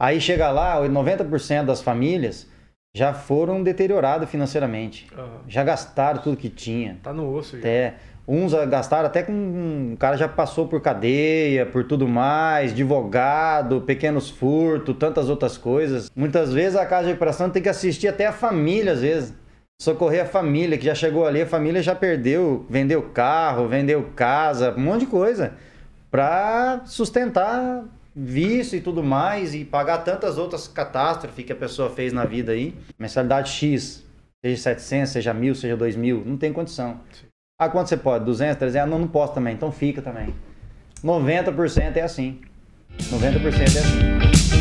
Aí chega lá, 90% das famílias já foram deterioradas financeiramente. Aham. Já gastaram tudo que tinha. Tá no osso já. Até, uns gastaram até com. um, O cara já passou por cadeia, por tudo mais, advogado, pequenos furtos, tantas outras coisas. Muitas vezes a casa de recuperação tem que assistir até a família, às vezes. Socorrer a família, que já chegou ali, a família já perdeu, vendeu carro, vendeu casa, um monte de coisa. Pra sustentar vício e tudo mais e pagar tantas outras catástrofes que a pessoa fez na vida aí. Mensalidade X, seja 700, seja 1000, seja 2000, não tem condição. Ah, quanto você pode? 200, 300? Ah, não, não posso também, então fica também. 90% é assim. 90% é assim.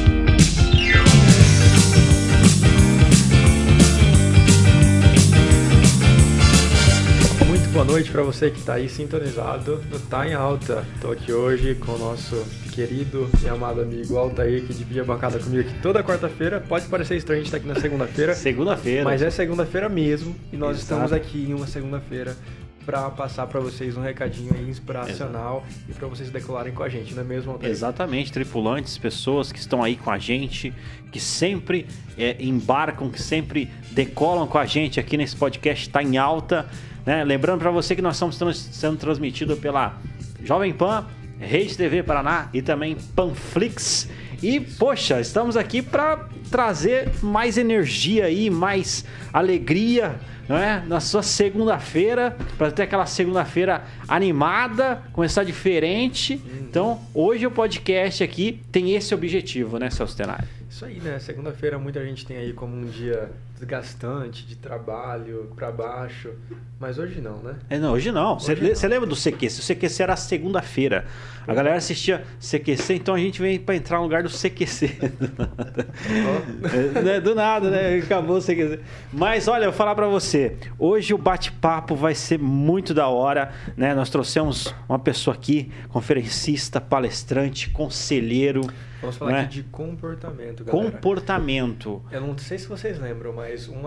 Boa noite para você que está aí sintonizado no Tá em Alta. Estou aqui hoje com o nosso querido e amado amigo Altair, que divide a bancada comigo aqui toda quarta-feira. Pode parecer estranho a gente estar aqui na segunda-feira, Segunda-feira. mas é segunda-feira mesmo e nós Exato. estamos aqui em uma segunda-feira para passar para vocês um recadinho aí inspiracional e para vocês decolarem com a gente, não é mesmo, Altair? Exatamente, tripulantes, pessoas que estão aí com a gente, que sempre é, embarcam, que sempre decolam com a gente aqui nesse podcast Tá em Alta. Né? Lembrando para você que nós estamos trans- sendo transmitido pela Jovem Pan, Rede TV Paraná e também Panflix. E, poxa, estamos aqui para trazer mais energia aí, mais alegria, não é? Na sua segunda-feira, para ter aquela segunda-feira animada, começar diferente. Então, hoje o podcast aqui tem esse objetivo, né, Celso Tenari? Isso aí, né? Segunda-feira muita gente tem aí como um dia desgastante, de trabalho, para baixo, mas hoje não, né? É, não, hoje não. Você lembra do CQC? O CQC era segunda-feira. A galera assistia CQC, então a gente vem para entrar no lugar do CQC. É, né, do nada, né? Acabou o CQC. Mas olha, eu vou falar para você. Hoje o bate-papo vai ser muito da hora, né? Nós trouxemos uma pessoa aqui, conferencista, palestrante, conselheiro, Vamos falar é? aqui de comportamento, galera. comportamento. Eu não sei se vocês lembram, mas um,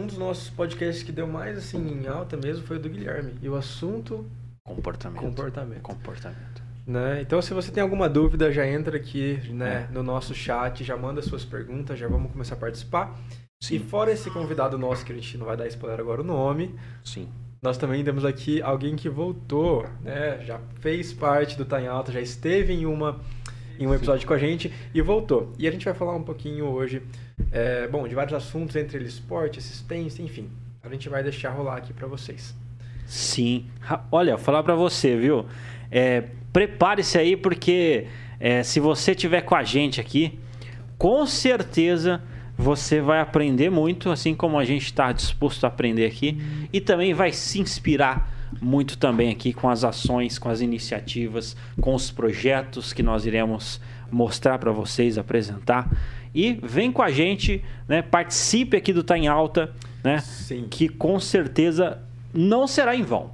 um- dos nossos podcasts que deu mais assim em alta mesmo foi o do Guilherme. E o assunto, Comportamento. comportamento. Comportamento. Né? Então, se você tem alguma dúvida, já entra aqui né, no nosso chat, já manda suas perguntas, já vamos começar a participar. E fora esse convidado nosso, que a gente não vai dar spoiler agora o nome, Sim. nós também temos aqui alguém que voltou, né? Já fez parte do Tá em Alta, já esteve em uma em um episódio com a gente e voltou. E a gente vai falar um pouquinho hoje, é, bom, de vários assuntos, entre eles esporte, assistência, enfim. A gente vai deixar rolar aqui pra vocês. Sim. Olha, falar pra você, viu? É, Prepare-se aí, porque é, se você tiver com a gente aqui, com certeza você vai aprender muito, assim como a gente está disposto a aprender aqui, e também vai se inspirar muito também aqui com as ações, com as iniciativas, com os projetos que nós iremos mostrar para vocês, apresentar. E vem com a gente, né? Participe aqui do Tá em Alta, né? Sim. que com certeza não será em vão.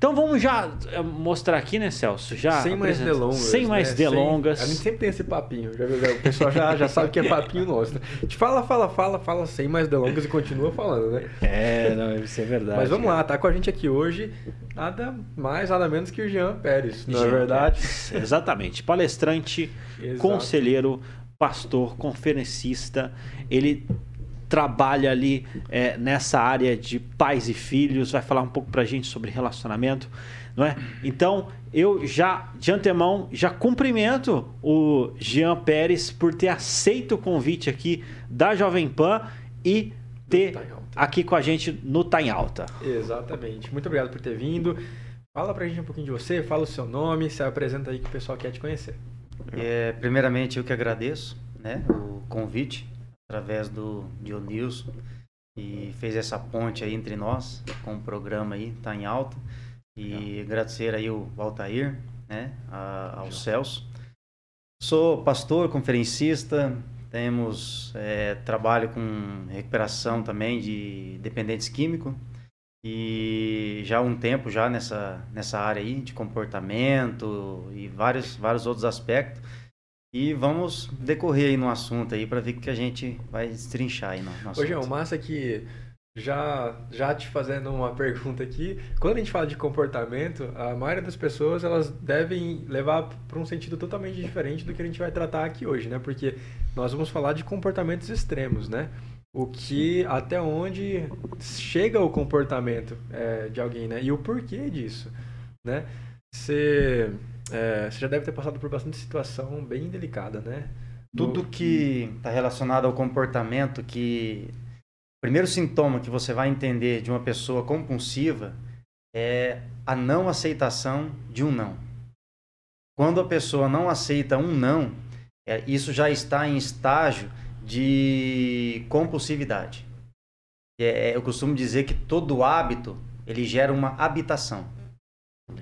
Então vamos já eh, mostrar aqui, né, Celso? Já sem mais apresenta- delongas. Sem mais né? delongas. Sem- A gente sempre tem esse papinho. Já, viu? o pessoal já, já sabe que é papinho nosso. né? A gente fala, fala, fala, fala sem mais delongas e continua falando, né? É, não, isso é verdade. Mas vamos lá, tá com a gente aqui hoje nada mais, nada menos que o Jean Pérez, não é Jean verdade? Pérez. Exatamente. Palestrante, Exato. conselheiro, pastor, conferencista. Ele trabalha ali eh, nessa área de pais e filhos, vai falar um pouco pra gente sobre relacionamento, não é? Então, eu já, de antemão, já cumprimento o Jean Pérez por ter aceito o convite aqui da Jovem Pan e ter Tá aqui com a gente no Tá em Alta. Exatamente. Muito obrigado por ter vindo. Fala pra gente um pouquinho de você, fala o seu nome, se apresenta aí que o pessoal quer te conhecer. É, primeiramente, eu que agradeço né, o convite através do Dionilson e fez essa ponte aí entre nós com o programa aí, tá em alta. E agradecer aí o Altair, né, a- ao Celso. Sou pastor, conferencista, temos é, trabalho com recuperação também de dependentes químicos e já há um tempo já nessa, nessa área aí de comportamento e vários, vários outros aspectos. E vamos decorrer aí no assunto aí para ver o que a gente vai destrinchar aí no, no Hoje é o massa que Já, já te fazendo uma pergunta aqui, quando a gente fala de comportamento, a maioria das pessoas elas devem levar para um sentido totalmente diferente do que a gente vai tratar aqui hoje, né? Porque nós vamos falar de comportamentos extremos, né? O que, até onde chega o comportamento é, de alguém, né? E o porquê disso, né? Você, é, você já deve ter passado por bastante situação bem delicada, né? Tudo que está relacionado ao comportamento que primeiro sintoma que você vai entender de uma pessoa compulsiva é a não aceitação de um não. Quando a pessoa não aceita um não, é, isso já está em estágio de compulsividade. É, eu costumo dizer que todo hábito ele gera uma habitação.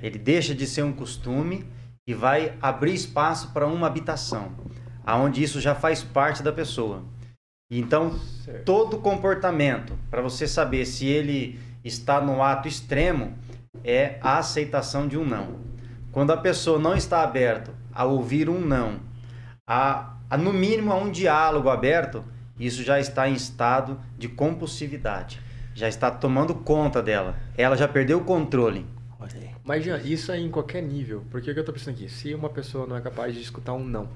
Ele deixa de ser um costume e vai abrir espaço para uma habitação, aonde isso já faz parte da pessoa. Então, certo. todo comportamento, para você saber se ele está no ato extremo, é a aceitação de um não. Quando a pessoa não está aberta a ouvir um não, a, a no mínimo a um diálogo aberto, isso já está em estado de compulsividade. Já está tomando conta dela. Ela já perdeu o controle. Mas já, isso é em qualquer nível. Porque o que eu estou pensando aqui? Se uma pessoa não é capaz de escutar um não,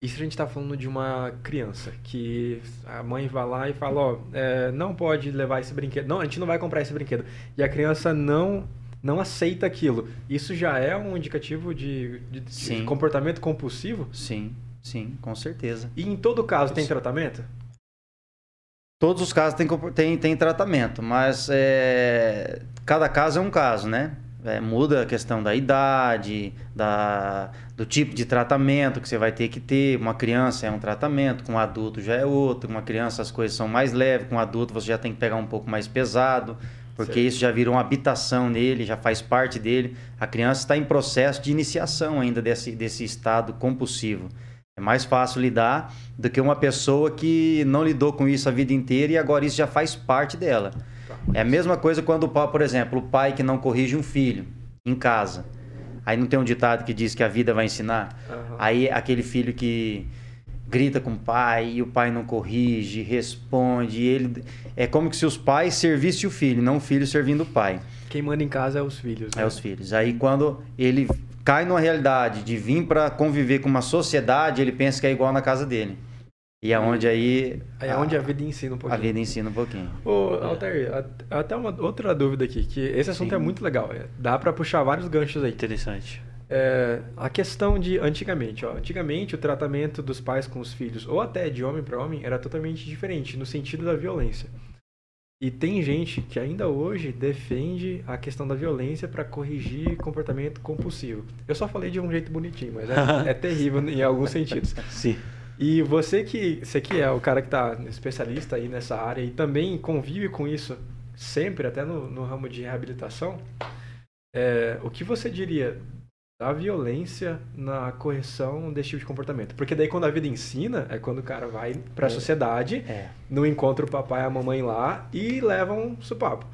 e se a gente está falando de uma criança que a mãe vai lá e fala, ó, é, não pode levar esse brinquedo, não, a gente não vai comprar esse brinquedo, e a criança não não aceita aquilo, isso já é um indicativo de, de, de comportamento compulsivo? Sim, sim, com certeza. E em todo caso tem tratamento? Todos os casos têm tem, tem tratamento, mas é, cada caso é um caso, né? É, muda a questão da idade, da, do tipo de tratamento que você vai ter que ter. Uma criança é um tratamento, com um adulto já é outro. Com uma criança as coisas são mais leves, com um adulto você já tem que pegar um pouco mais pesado, porque certo. isso já virou uma habitação nele, já faz parte dele. A criança está em processo de iniciação ainda desse, desse estado compulsivo. É mais fácil lidar do que uma pessoa que não lidou com isso a vida inteira e agora isso já faz parte dela. É a mesma coisa quando, por exemplo, o pai que não corrige um filho em casa. Aí não tem um ditado que diz que a vida vai ensinar? Uhum. Aí aquele filho que grita com o pai e o pai não corrige, responde. ele É como se os pais servissem o filho, não o filho servindo o pai. Quem manda em casa é os filhos. Né? É os filhos. Aí quando ele cai numa realidade de vir para conviver com uma sociedade, ele pensa que é igual na casa dele. E é onde aí. Aí é onde a vida ensina um pouquinho. A vida ensina um pouquinho. Ô, Altair, até uma outra dúvida aqui, que esse assunto Sim. é muito legal. É, dá para puxar vários ganchos aí. Interessante. É, a questão de antigamente, ó, antigamente o tratamento dos pais com os filhos, ou até de homem para homem, era totalmente diferente no sentido da violência. E tem gente que ainda hoje defende a questão da violência para corrigir comportamento compulsivo. Eu só falei de um jeito bonitinho, mas é, é terrível em alguns sentidos. Sim. E você que, você que é o cara que está especialista aí nessa área e também convive com isso sempre, até no, no ramo de reabilitação, é, o que você diria da violência na correção desse tipo de comportamento? Porque daí quando a vida ensina, é quando o cara vai para a é. sociedade, é. não encontra o papai e a mamãe lá e levam um supapo.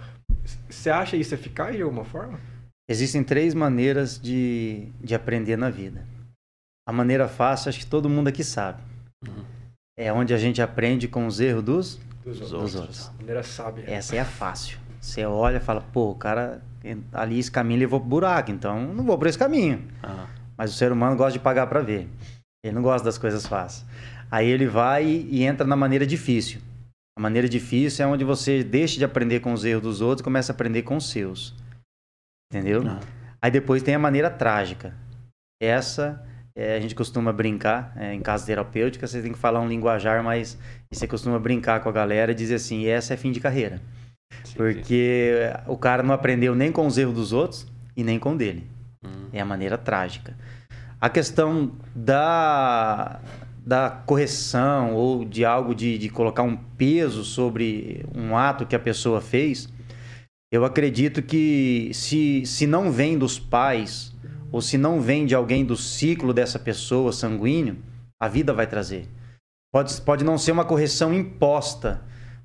Você acha isso eficaz de alguma forma? Existem três maneiras de, de aprender na vida. A maneira fácil, acho que todo mundo aqui sabe. Uhum. É onde a gente aprende com os erros dos, dos, dos outros. outros. Maneira sábia. Essa é a fácil. Você olha e fala, pô, o cara ali esse caminho levou pro buraco, então não vou por esse caminho. Uhum. Mas o ser humano gosta de pagar para ver. Ele não gosta das coisas fáceis. Aí ele vai e entra na maneira difícil. A maneira difícil é onde você deixa de aprender com os erros dos outros e começa a aprender com os seus. Entendeu? Uhum. Aí depois tem a maneira trágica. Essa é, a gente costuma brincar, é, em casa terapêutica, você tem que falar um linguajar, mas você costuma brincar com a galera e dizer assim: essa é fim de carreira. Sim, Porque sim. o cara não aprendeu nem com os erros dos outros e nem com o dele. Hum. É a maneira trágica. A questão da, da correção ou de algo de, de colocar um peso sobre um ato que a pessoa fez, eu acredito que se, se não vem dos pais ou se não vem de alguém do ciclo dessa pessoa sanguíneo, a vida vai trazer. Pode, pode não ser uma correção imposta,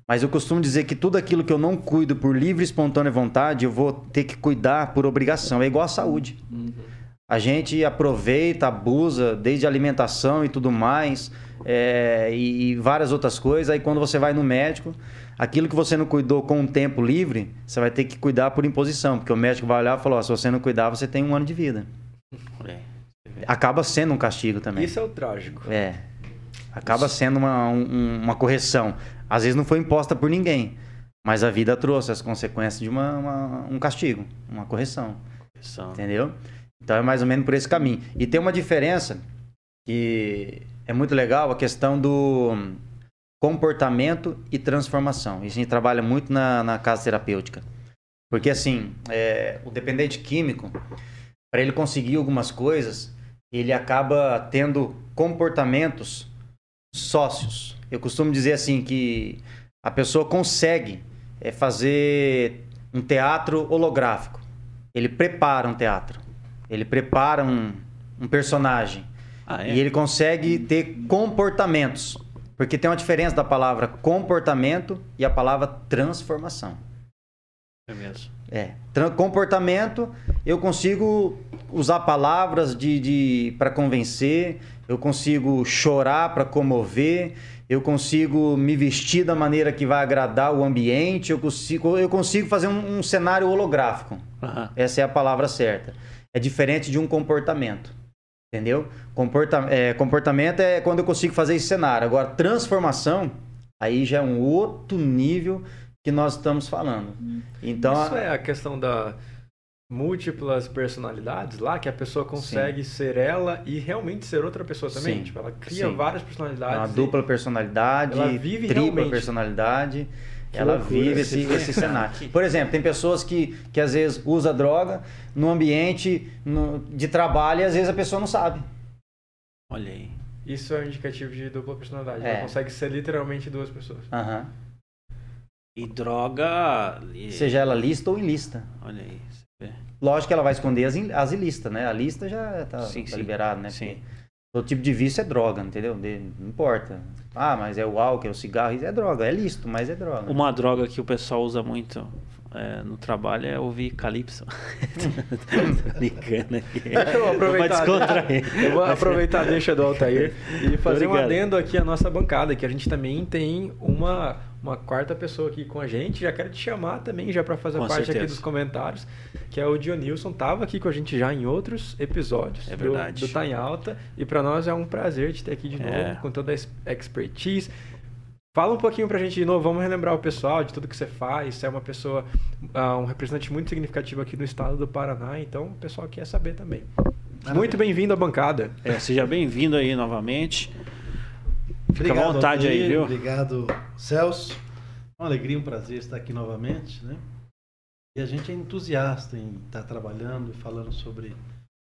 mas eu costumo dizer que tudo aquilo que eu não cuido por livre e espontânea vontade, eu vou ter que cuidar por obrigação. É igual a saúde. Uhum. A gente aproveita, abusa, desde alimentação e tudo mais, é, e, e várias outras coisas. Aí quando você vai no médico, aquilo que você não cuidou com o tempo livre, você vai ter que cuidar por imposição, porque o médico vai olhar e falar: ó, se você não cuidar, você tem um ano de vida. É. Acaba sendo um castigo também. Isso é o trágico. É. Acaba sendo uma, um- uma correção. Às vezes não foi imposta por ninguém, mas a vida trouxe as consequências de uma, uma- um castigo, uma correção. São- Entendeu? Então é mais ou menos por esse caminho. E tem uma diferença que é muito legal, a questão do comportamento e transformação. Isso a gente trabalha muito na, na casa terapêutica. Porque assim, é, o dependente químico, para ele conseguir algumas coisas, ele acaba tendo comportamentos sócios. Eu costumo dizer assim que a pessoa consegue é, fazer um teatro holográfico. Ele prepara um teatro. Ele prepara um, um personagem. Ah, é? E ele consegue ter comportamentos. Porque tem uma diferença da palavra comportamento e a palavra transformação. É mesmo. É. Comportamento, eu consigo usar palavras de, de para convencer, eu consigo chorar para comover, eu consigo me vestir da maneira que vai agradar o ambiente, eu consigo, eu consigo fazer um, um cenário holográfico. Aham. Essa é a palavra certa. É diferente de um comportamento. Entendeu? Comporta é, comportamento é quando eu consigo fazer esse cenário. Agora, transformação, aí já é um outro nível que nós estamos falando. Então, Isso é a questão da múltiplas personalidades lá, que a pessoa consegue ser ela e realmente ser outra pessoa também. Sim. Tipo, ela cria Sim. várias é personalidades. uma e- dupla personalidade, Ela vive tripla realmente. personalidade. Que ela loucura vive esse esse, filme, esse cenário. Por exemplo, tem pessoas que, que às vezes usa droga no ambiente no- de trabalho e às vezes a pessoa não sabe. Olha aí. Isso é um indicativo de dupla personalidade. É. Ela consegue ser literalmente duas pessoas. Aham. E droga. e- Seja ela lista ou ilícita. Olha aí. Lógico que ela vai esconder as, as ilícitas, né? A lista já tá, Sim, tá sim. liberado, né? Sim. Porque Todo tipo de vício é droga, entendeu? De- não importa. Ah, mas é o álcool, é o cigarro, é droga. É lícito, mas é droga. Uma droga que o pessoal usa muito é, no trabalho é ouvir calypso. Tô brincando aqui. Eu aproveitar, Pra descontrair. eu vou aproveitar a deixa do Altair e fazer um adendo aqui à nossa bancada, que a gente também tem uma, uma quarta pessoa aqui com a gente. Já quero te chamar também, já para fazer Com parte aqui certeza. dos comentários, que é o Dionilson. Tava aqui com a gente já em outros episódios É do- verdade. do, Tá em Alta. E para nós é um prazer te ter aqui de novo, É. com toda a ex- expertise. Fala um pouquinho pra gente de novo, vamos relembrar o pessoal de tudo que você faz. Você é uma pessoa, ah, um representante muito significativo aqui do estado do Paraná, então o pessoal quer saber também. Muito bem-vindo à bancada. É, seja bem-vindo aí novamente. Fica à vontade aí, viu? Obrigado, Celso. Uma alegria, um prazer estar aqui novamente, né? E a gente é entusiasta em estar trabalhando e falando sobre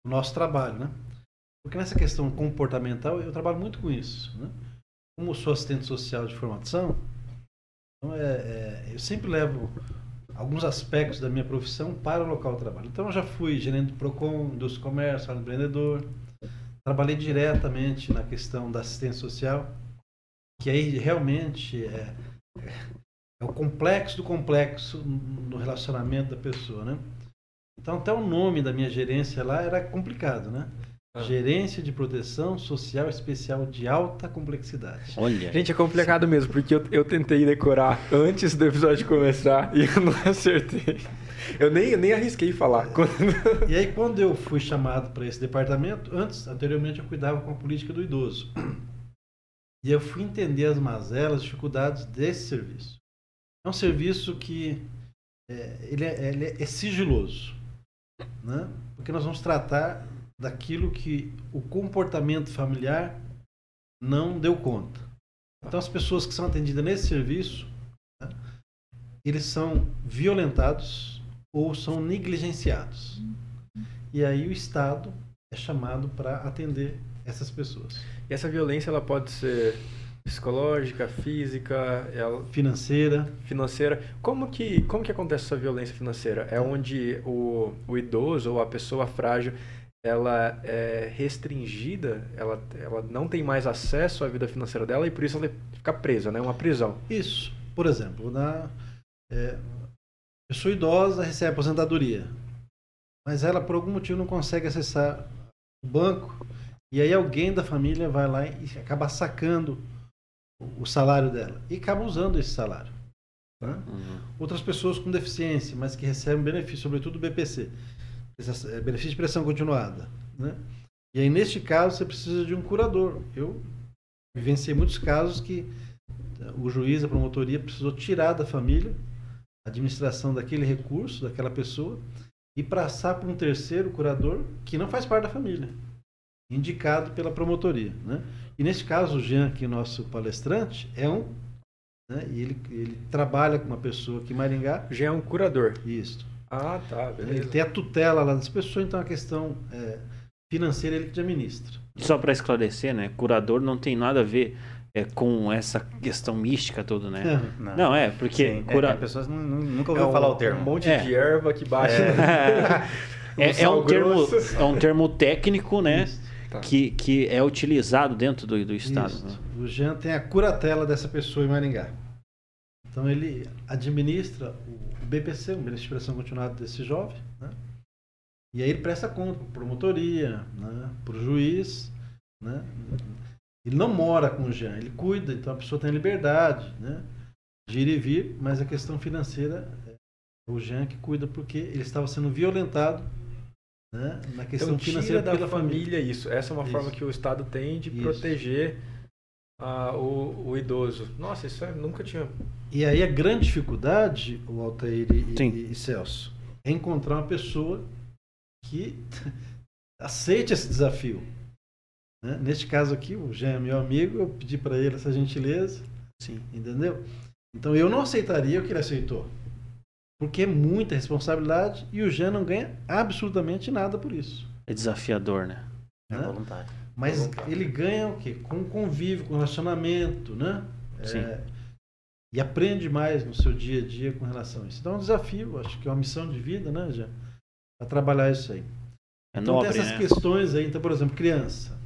o nosso trabalho, né? Porque nessa questão comportamental eu trabalho muito com isso, né? Como sou assistente social de formação, então é, é, eu sempre levo alguns aspectos da minha profissão para o local de trabalho. Então eu já fui gerente do Procon, indústria do comércio, empreendedor, trabalhei diretamente na questão da assistência social, que aí realmente é, é o complexo do complexo no relacionamento da pessoa, né? Então até o nome da minha gerência lá era complicado, né? Ah. Gerência de Proteção Social Especial de Alta Complexidade. Olha. Gente, é complicado mesmo, porque eu, eu tentei decorar antes do episódio começar e eu não acertei. Eu nem, eu nem arrisquei falar. E aí quando eu fui chamado para esse departamento, antes, anteriormente eu cuidava com a política do idoso. E eu fui entender as mazelas, as dificuldades desse serviço. É um serviço que é, ele, é, ele é sigiloso, né? Porque nós vamos tratar daquilo que o comportamento familiar não deu conta. Então as pessoas que são atendidas nesse serviço, né, eles são violentados ou são negligenciados. E aí o Estado é chamado para atender essas pessoas. E essa violência ela pode ser psicológica, física, ela- Financeira, financeira. Como que, como que acontece essa violência financeira? É onde o, o idoso ou a pessoa frágil ela é restringida, ela, ela não tem mais acesso à vida financeira dela e por isso ela fica presa, né? Uma prisão. Isso. Por exemplo, dar, é, pessoa idosa recebe aposentadoria, mas ela por algum motivo não consegue acessar o banco E aí alguém da família vai lá e acaba sacando o salário dela e acaba usando esse salário. Né? Uhum. Outras pessoas com deficiência, mas que recebem benefício, sobretudo o BPC, benefício de pressão continuada. Né? E aí, neste caso, você precisa de um curador. Eu vivenciei muitos casos que o juiz, a promotoria, precisou tirar da família a administração daquele recurso, daquela pessoa, e passar para um terceiro curador que não faz parte da família, indicado pela promotoria. Né? E neste caso, o Jean, que é nosso palestrante, é um. Né? E ele, ele trabalha com uma pessoa aqui em Maringá. Já é um curador. Isso. Ah, tá, beleza. Ele tem a tutela lá das pessoas, então a questão é, financeira ele que administra. Só para esclarecer, né? Curador não tem nada a ver é, com essa questão mística toda, né? É. Não, é, porque Sim, é, cura... é, pessoas nu- nunca É ouviram um, falar o termo. um monte É. de erva que bate. É, é sal um termo, é um termo técnico, né? Tá. Que, que é utilizado dentro do, do Estado. Né? O Jean tem a curatela dessa pessoa em Maringá. Então ele administra o BPC, o benefício de prestação continuada desse jovem, né? E aí ele presta conta para promotoria, né? para o juiz, né? Ele não mora com o Jean, ele cuida, então a pessoa tem liberdade, né? De ir e vir, mas a questão financeira é o Jean que cuida porque ele estava sendo violentado, né? Na questão Então financeira da família, família. isso. Essa é uma Isso. forma que o Estado tem de Isso. proteger ah, o, o idoso. Nossa, isso eu nunca tinha. E aí a grande dificuldade, o Altair e, e- e Celso, é encontrar uma pessoa que aceite esse desafio. né? Neste caso aqui, o Jean é meu amigo, eu pedi para ele essa gentileza, Sim. entendeu? Então eu não aceitaria o que ele aceitou. Porque é muita responsabilidade e o Jean não ganha absolutamente nada por isso. É desafiador, né? É né? voluntário. Mas ele ganha o quê? Com convívio, com relacionamento, né? Sim. É, e aprende mais no seu dia a dia com relação a isso. Então é um desafio, acho que é uma missão de vida, né, já? Para trabalhar isso aí. É Então nobre, tem essas né? questões aí, então, por exemplo, criança.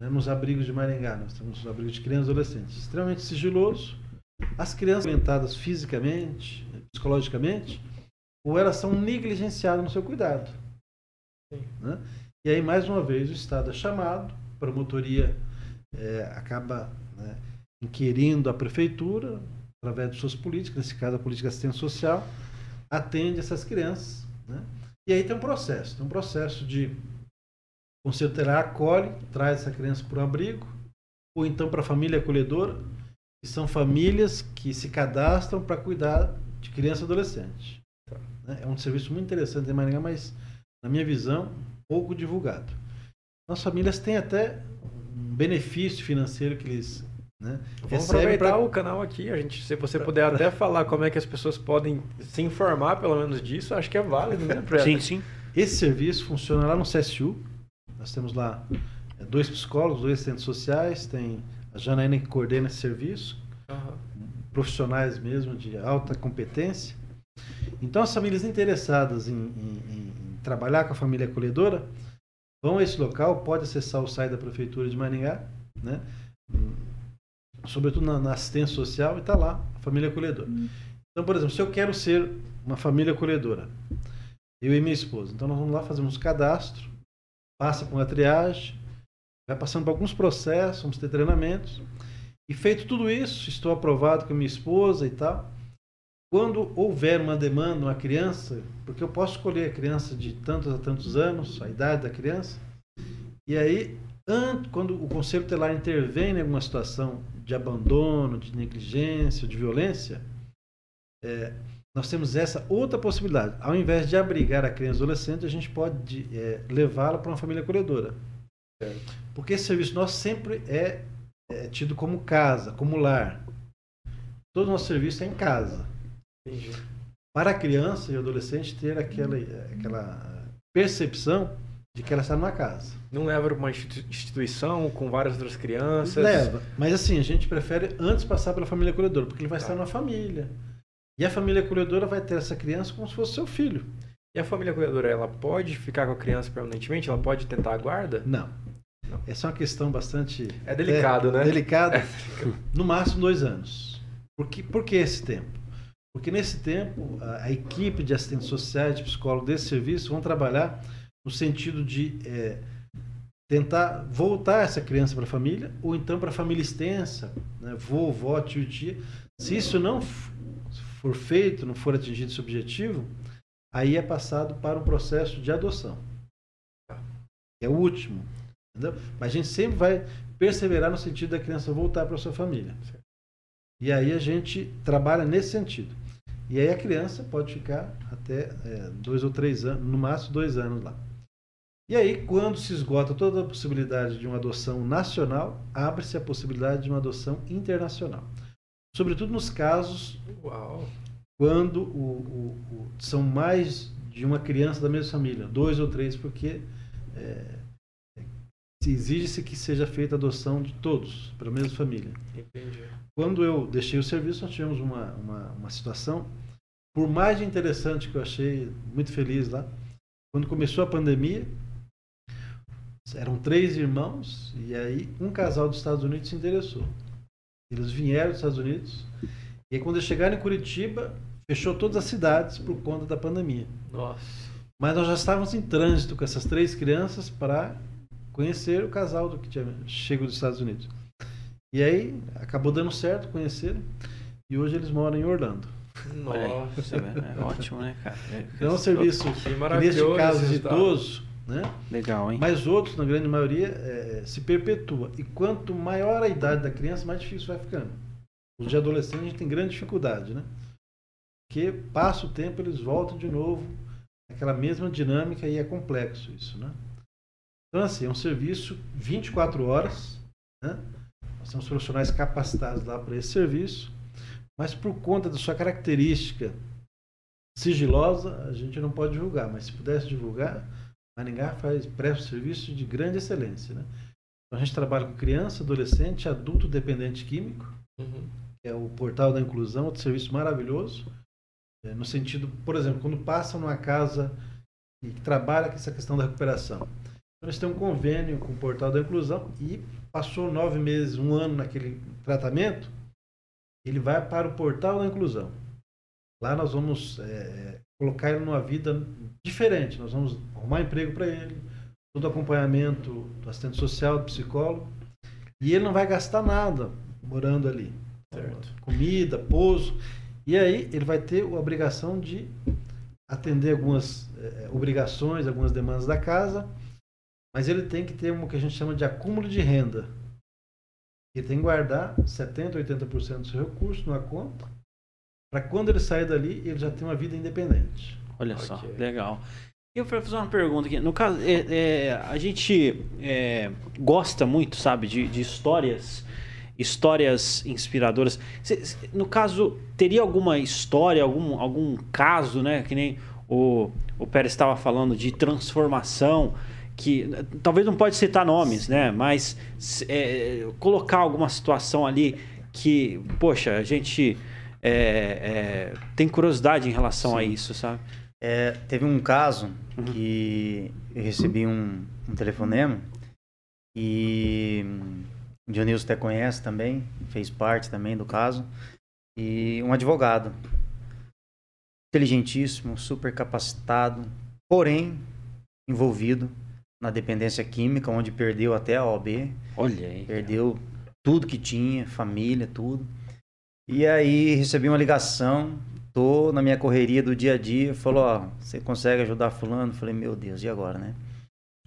Né, nos abrigos de Maringá, nós temos os abrigos de crianças e adolescentes. Extremamente sigiloso. As crianças alimentadas fisicamente, psicologicamente, ou elas são negligenciadas no seu cuidado. Sim. né? E aí, mais uma vez, o Estado é chamado, a promotoria eh, acaba né, inquirindo a prefeitura, através de suas políticas, nesse caso a política de assistência social, atende essas crianças. Né? E aí tem um processo, tem um processo de o conselho tutelar acolhe, traz essa criança para o abrigo, ou então para a família acolhedora, que são famílias que se cadastram para cuidar de criança e adolescente. né? É um serviço muito interessante em Maringá, mas, na minha visão, pouco divulgado. As famílias têm até um benefício financeiro que eles né, Vamos aproveitar pra- o canal aqui. A gente, se você pra- puder pra- até falar como é que as pessoas podem se informar, pelo menos disso, acho que é válido, né? Pra- Sim, sim. Esse serviço funciona lá no CSU. Nós temos lá é, dois psicólogos, dois assistentes sociais, tem a Janaína que coordena esse serviço, Aham. profissionais mesmo de alta competência. Então, as famílias interessadas em- em- em trabalhar com a família acolhedora vão a esse local, pode acessar o site da Prefeitura de Maringá, né? Sobretudo na, na assistência social, e está lá, a família acolhedora. Então, por exemplo, se eu quero ser uma família acolhedora, eu e minha esposa, então nós vamos lá, fazemos cadastro, passa por uma triagem, vai passando por alguns processos, vamos ter treinamentos, e feito tudo isso, estou aprovado com a minha esposa e tal. Quando houver uma demanda, uma criança, porque eu posso escolher a criança de tantos a tantos anos, a idade da criança, e aí, an- quando o conselho tutelar intervém em alguma situação de abandono, de negligência, de violência, é, nós temos essa outra possibilidade. Ao invés de abrigar a criança e adolescente, a gente pode é, levá-la para uma família acolhedora. Porque esse serviço nosso sempre é, é tido como casa, como lar. Todo o nosso serviço é em casa. Entendi. Para a criança e adolescente ter aquela, aquela percepção de que ela está numa casa. Não leva para uma institu- instituição com várias outras crianças. Leva. Mas assim, a gente prefere antes passar pela família acolhedora, porque ele vai Tá. estar numa família. E a família acolhedora vai ter essa criança como se fosse seu filho. E a família acolhedora, ela pode ficar com a criança permanentemente? Ela pode tentar a guarda? Não. Não. Essa é uma questão bastante. É delicado, é, né? Delicada. No máximo dois anos. Por que, por que esse tempo? Porque nesse tempo, a, a equipe de assistentes sociais, de psicólogos desse serviço vão trabalhar no sentido de é, tentar voltar essa criança para a família, ou então para a família extensa, né? vovó, tio, tia. Se isso não for feito, não for atingido esse objetivo, aí é passado para um processo de adoção. É o último. Entendeu? Mas a gente sempre vai perseverar no sentido da criança voltar para sua família. E aí a gente trabalha nesse sentido. E aí a criança pode ficar até é, dois ou três anos, no máximo dois anos lá. E aí, quando se esgota toda a possibilidade de uma adoção nacional, abre-se a possibilidade de uma adoção internacional. Sobretudo nos casos Uau. quando o, o, o, são mais de uma criança da mesma família, dois ou três, porque é, exige-se que seja feita a adoção de todos, pela mesma família. Entendi. Quando eu deixei o serviço, nós tivemos uma, uma, uma situação, por mais interessante que eu achei, muito feliz lá, quando começou a pandemia, eram três irmãos, e aí um casal dos Estados Unidos se interessou. Eles vieram dos Estados Unidos, e aí quando eles chegaram em Curitiba, fechou todas as cidades por conta da pandemia. Nossa. Mas nós já estávamos em trânsito com essas três crianças para conhecer o casal do que tinha chego dos Estados Unidos. E aí acabou dando certo, conheceram, e hoje eles moram em Orlando. Nossa, é ótimo, né, cara? É, então é um serviço que, nesse caso de idoso, né? Legal, hein? Mas outros, na grande maioria, é, se perpetua. E quanto maior a idade da criança, mais difícil vai ficando. Os de adolescente a gente tem grande dificuldade, né? Porque passa o tempo, eles voltam de novo aquela mesma dinâmica e é complexo isso, né? Então, assim, é um serviço 24 horas, né? Nós temos profissionais capacitados lá para esse serviço, mas por conta da sua característica sigilosa, a gente não pode divulgar, mas se pudesse divulgar, Maringá faz presta serviço de grande excelência, né? Então, a gente trabalha com criança, adolescente, adulto dependente químico, uhum. que é o portal da inclusão, outro serviço maravilhoso, é, no sentido, por exemplo, quando passam numa casa e trabalha com essa questão da recuperação. Então, eles têm um convênio com o portal da inclusão e passou nove meses, um ano naquele tratamento, ele vai para o portal da inclusão. Lá nós vamos é, colocar ele numa vida diferente. Nós vamos arrumar emprego para ele, todo acompanhamento do assistente social, do psicólogo. E ele não vai gastar nada morando ali. Certo. Comida, pouso. E aí ele vai ter a obrigação de atender algumas é, obrigações, algumas demandas da casa, mas ele tem que ter o que a gente chama de acúmulo de renda. Ele tem que guardar 70%, 80% do seu recurso numa conta, para quando ele sair dali, ele já tem uma vida independente. Olha okay. só, legal. Eu quero fazer uma pergunta aqui. No caso, é, é, a gente é, gosta muito, sabe, de, de histórias histórias inspiradoras. No caso, teria alguma história, algum, algum caso, né? Que nem o, o Pérez estava falando de transformação, que talvez não pode citar nomes, né? Mas é, colocar alguma situação ali que, poxa, a gente é, é, tem curiosidade em relação Sim. a isso, sabe? É, teve um caso uhum. que eu recebi um, um telefonema e o Dionilson até conhece também, fez parte também do caso. E um advogado. Inteligentíssimo, super capacitado, porém envolvido na dependência química, onde perdeu até a OB. Olha aí. Perdeu tudo que tinha, família, tudo. E aí recebi uma ligação, tô na minha correria do dia a dia, falou, ó, você consegue ajudar fulano? falei, meu Deus, e agora, né?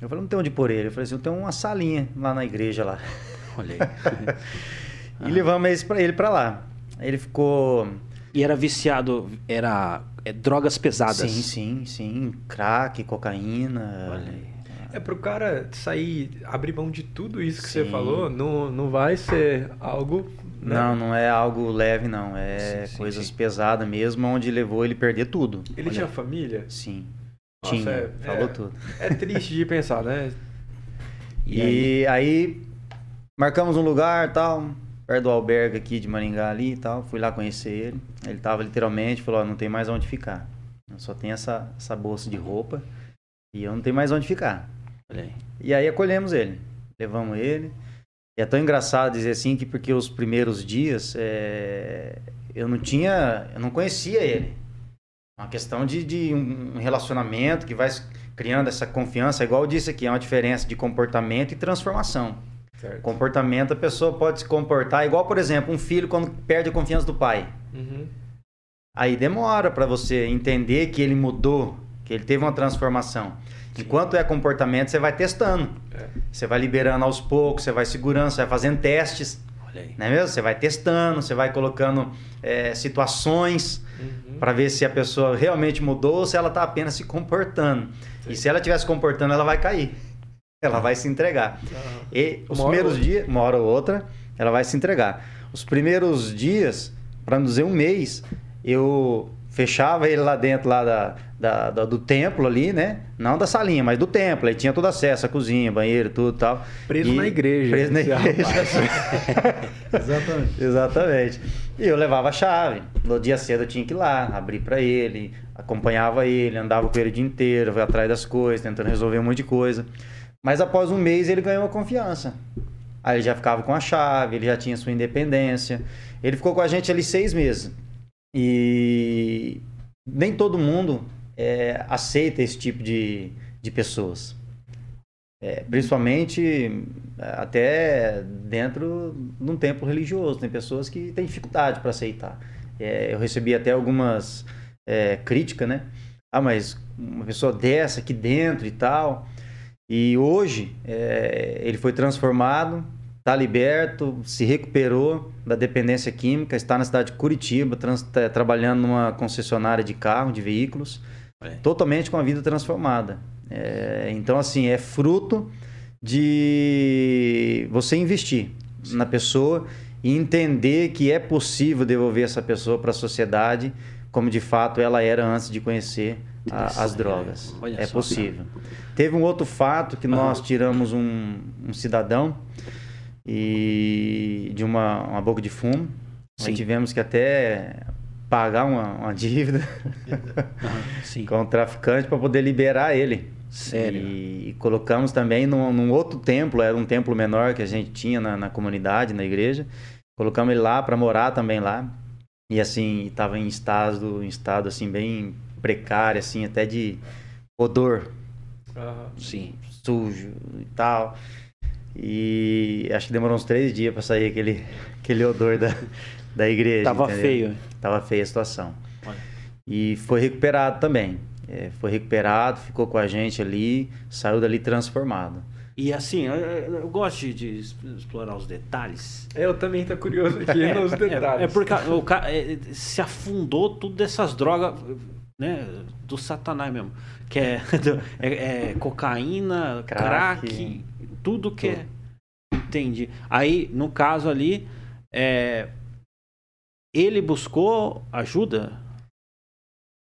Eu falei, não tem onde pôr ele. Eu falei assim, eu tenho uma salinha lá na igreja lá. Olha aí. e levamos ele para lá. Ele ficou. E era viciado, era é, drogas pesadas. Sim, sim, sim. Crack, cocaína. Olha aí. É pro cara sair, abrir mão de tudo isso que sim. você falou, não, não vai ser algo. Né? Não, não é algo leve, não. É sim, coisas sim, pesadas mesmo, onde levou ele perder tudo. Ele Olha. tinha família? Sim. Nossa, tinha, é, falou é, tudo. É triste de pensar, né? E, e aí, aí Marcamos um lugar tal, perto do albergue aqui de Maringá ali e tal. Fui lá conhecer ele. Ele tava literalmente, falou, oh, não tem mais onde ficar. Eu só tenho essa, essa bolsa de roupa e eu não tenho mais onde ficar. E aí acolhemos ele. Levamos ele. E é tão engraçado dizer assim que porque os primeiros dias é, eu não tinha, eu não conhecia ele. Uma questão de, de um relacionamento que vai criando essa confiança, igual eu disse aqui, é uma diferença de comportamento e transformação. Certo. Comportamento, a pessoa pode se comportar igual, por exemplo, um filho quando perde a confiança do pai. Uhum. Aí demora para você entender que ele mudou, que ele teve uma transformação. Enquanto é comportamento, você vai testando. É. Você vai liberando aos poucos, você vai segurando, você vai fazendo testes. Olha aí. Não é mesmo? Você vai testando, você vai colocando é, situações Uhum. para ver se a pessoa realmente mudou ou se ela está apenas se comportando. Sim. E se ela estiver se comportando, ela vai cair. Ela vai se entregar. E os Uma primeiros dias, uma hora ou outra, ela vai se entregar. Os primeiros dias, para não dizer um mês, eu fechava ele lá dentro lá da, da- da- do templo ali, né? Não da salinha, mas do templo. Aí tinha todo acesso, a cozinha, banheiro, tudo e tal. Preso E- na igreja. Preso na igreja. Exatamente. Exatamente. E eu levava a chave. No dia cedo eu tinha que ir lá, abrir para ele, acompanhava ele, andava com ele o dia inteiro, ia atrás das coisas, tentando resolver um monte de coisa. Mas após um mês ele ganhou a confiança. Aí ele já ficava com a chave, ele já tinha sua independência. Ele ficou com a gente ali seis meses. E nem todo mundo é, aceita esse tipo de, de pessoas. É, principalmente até dentro de um templo religioso. Tem pessoas que têm dificuldade para aceitar. É, eu recebi até algumas é, críticas, né? Ah, mas uma pessoa dessa aqui dentro e tal. E hoje é, ele foi transformado, está liberto, se recuperou da dependência química, está na cidade de Curitiba, trans- tá trabalhando numa concessionária de carro, de veículos, Aí. totalmente com a vida transformada. É, então, assim, é fruto de você investir na pessoa e entender que é possível devolver essa pessoa para a sociedade como de fato ela era antes de conhecer a- as drogas. olha É só. possível. Teve um outro fato que nós tiramos um, um cidadão e de uma, uma boca de fumo. Sim. Nós tivemos que até pagar uma, uma dívida com o traficante para poder liberar ele. Sério? E, e colocamos também num, num outro templo, era um templo menor que a gente tinha na, na comunidade, na igreja. Colocamos ele lá para morar também lá. E assim, estava em estado, em estado assim bem precário, assim, até de odor Aham. Sim. sujo e tal. E acho que demorou uns três dias para sair aquele, aquele odor da, da igreja. Tava entendeu? feio. Tava feia a situação. Olha. E foi recuperado também. É, foi recuperado, ficou com a gente ali, saiu dali transformado. E assim, eu, eu gosto de, de explorar os detalhes. Eu também tô curioso aqui nos detalhes. É, é porque o cara é, se afundou tudo dessas drogas, né? Do satanás mesmo. Que é, do- é- é cocaína, crack, Crack. tudo que é. Entendi. Aí, no caso ali, é, ele buscou ajuda?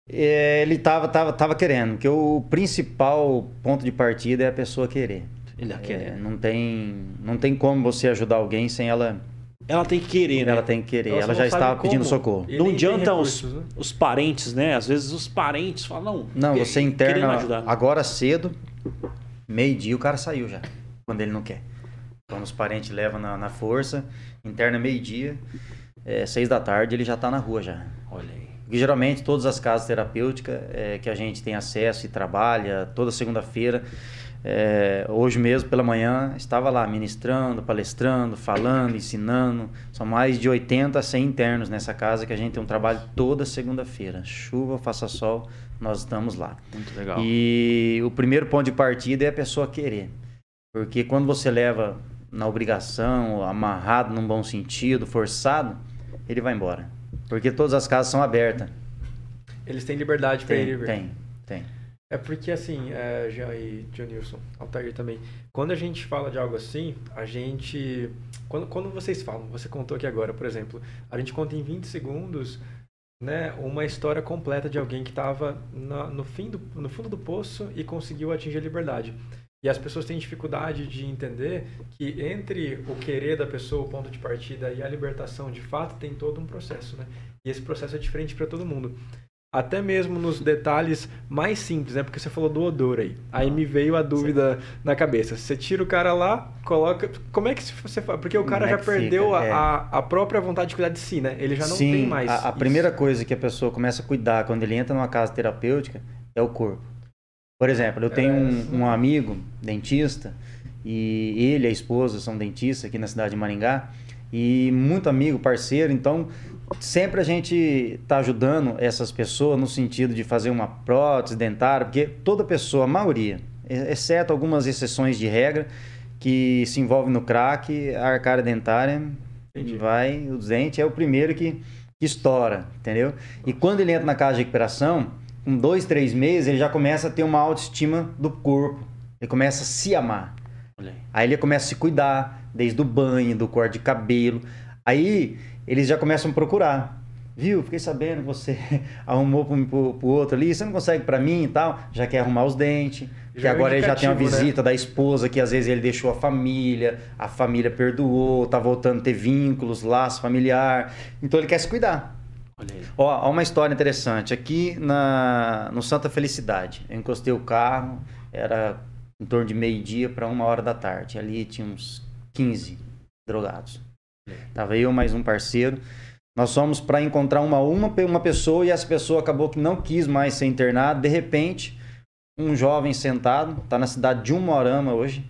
É, ele tava, tava, tava querendo, porque o principal ponto de partida é a pessoa querer. Ele É, quer. não, tem, não tem como você ajudar alguém sem ela. Ela tem que querer, né? Ela tem que querer. Ela Ela, já estava pedindo como. socorro. E Não adianta os, recursos, né? os parentes, né? Às vezes os parentes falam, não. Não, você interna agora cedo, meio-dia o cara saiu já, quando ele não quer. Quando os parentes levam na, na força, interna meio-dia, é, seis da tarde ele já está na rua já. Olha aí. Porque geralmente todas as casas terapêuticas é, que a gente tem acesso e trabalha toda segunda-feira, é, hoje mesmo pela manhã estava lá ministrando, palestrando, falando, ensinando. São mais de 80 a 100 internos nessa casa que a gente tem um trabalho toda segunda-feira. Chuva, faça sol, nós estamos lá. Muito legal. E o primeiro ponto de partida é a pessoa querer. Porque quando você leva na obrigação, amarrado num bom sentido, forçado, ele vai embora. Porque todas as casas são abertas. Eles têm liberdade ir Tem, ver. tem, tem. É porque assim, é, Jean e Dionilson, Altair também, quando a gente fala de algo assim, a gente. Quando, quando vocês falam, você contou aqui agora, por exemplo, a gente conta em 20 segundos né, uma história completa de alguém que estava no, fim do, no fundo do poço e conseguiu atingir a liberdade. E as pessoas têm dificuldade de entender que entre o querer da pessoa, o ponto de partida e a libertação de fato tem todo um processo, né? E esse processo é diferente para todo mundo. Até mesmo nos detalhes mais simples, né? Porque você falou do odor aí. Aí me veio a dúvida na cabeça. Você tira o cara lá, coloca. Como é que você faz? Porque o cara Como é já que perdeu fica? a, É. a, própria vontade de cuidar de si, né? Ele já não Sim, tem mais. a, a primeira coisa que a pessoa começa a cuidar quando ele entra numa casa terapêutica é o corpo. Por exemplo, eu tenho um, um amigo dentista e ele e a esposa são dentistas aqui na cidade de Maringá e muito amigo, parceiro, então sempre a gente está ajudando essas pessoas no sentido de fazer uma prótese dentária, porque toda pessoa, a maioria, exceto algumas exceções de regra que se envolvem no crack, a arcária dentária Entendi. vai, o dente é o primeiro que, que estoura, entendeu? E quando ele entra na casa de recuperação, com dois, três meses, ele já começa a ter uma autoestima do corpo. Ele começa a se amar. Aí. aí ele começa a se cuidar, desde o banho, do corte de cabelo. Aí eles já começam a procurar. Viu? Fiquei sabendo que você arrumou para o outro ali, você não consegue para mim e tal. Já quer arrumar os dentes. Já que é agora ele já tem uma né? visita né? da esposa que às vezes ele deixou a família, a família perdoou, tá voltando a ter vínculos, laço familiar. Então ele quer se cuidar. Ó, uma história interessante. Aqui na, no Santa Felicidade, eu encostei o carro, era em torno de meio-dia para uma hora da tarde. Ali tinha uns 15 drogados. Tava eu mais um parceiro. Nós fomos para encontrar uma, uma, uma pessoa e essa pessoa acabou que não quis mais ser internada. De repente, um jovem sentado, está na cidade de Umorama hoje.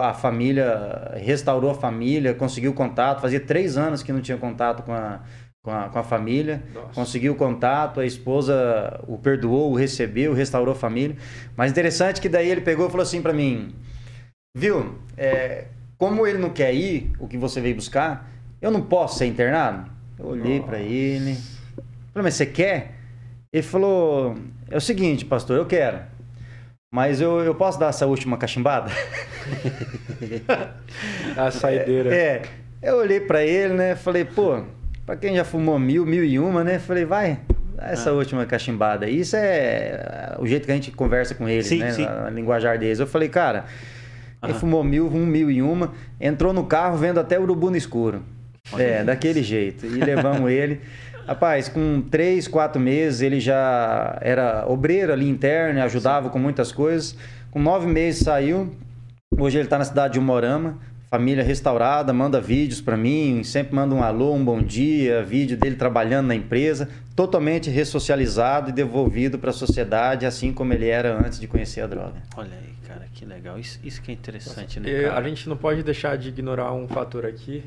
A família restaurou a família, conseguiu contato. Fazia três anos que não tinha contato com a, com a, com a família. Nossa. Conseguiu contato, a esposa o perdoou, o recebeu, restaurou a família. Mas interessante que daí ele pegou e falou assim para mim: Viu, é, como ele não quer ir, o que você veio buscar, eu não posso ser internado? Eu olhei para ele. Falei, mas você quer? Ele falou: É o seguinte, pastor, eu quero. Mas eu, eu posso dar essa última cachimbada? a saideira. É, é eu olhei para ele, né? Falei, pô, para quem já fumou mil, mil e uma, né? Falei, vai, essa ah. última cachimbada. Isso é o jeito que a gente conversa com eles, sim, né? Sim. Na, na linguajar deles. Eu falei, cara, ele fumou mil, um mil e uma, entrou no carro vendo até urubu no escuro. É, daquele jeito. E levamos ele. Rapaz, com três, quatro meses ele já era obreiro ali interno, ajudava Sim. com muitas coisas. Com nove meses saiu. Hoje ele está na cidade de Umorama, família restaurada, manda vídeos para mim, sempre manda um alô, um bom dia, vídeo dele trabalhando na empresa, totalmente ressocializado e devolvido para a sociedade, assim como ele era antes de conhecer a droga. Olha aí, cara, que legal. Isso, isso que é interessante, né? Cara? A gente não pode deixar de ignorar um fator aqui,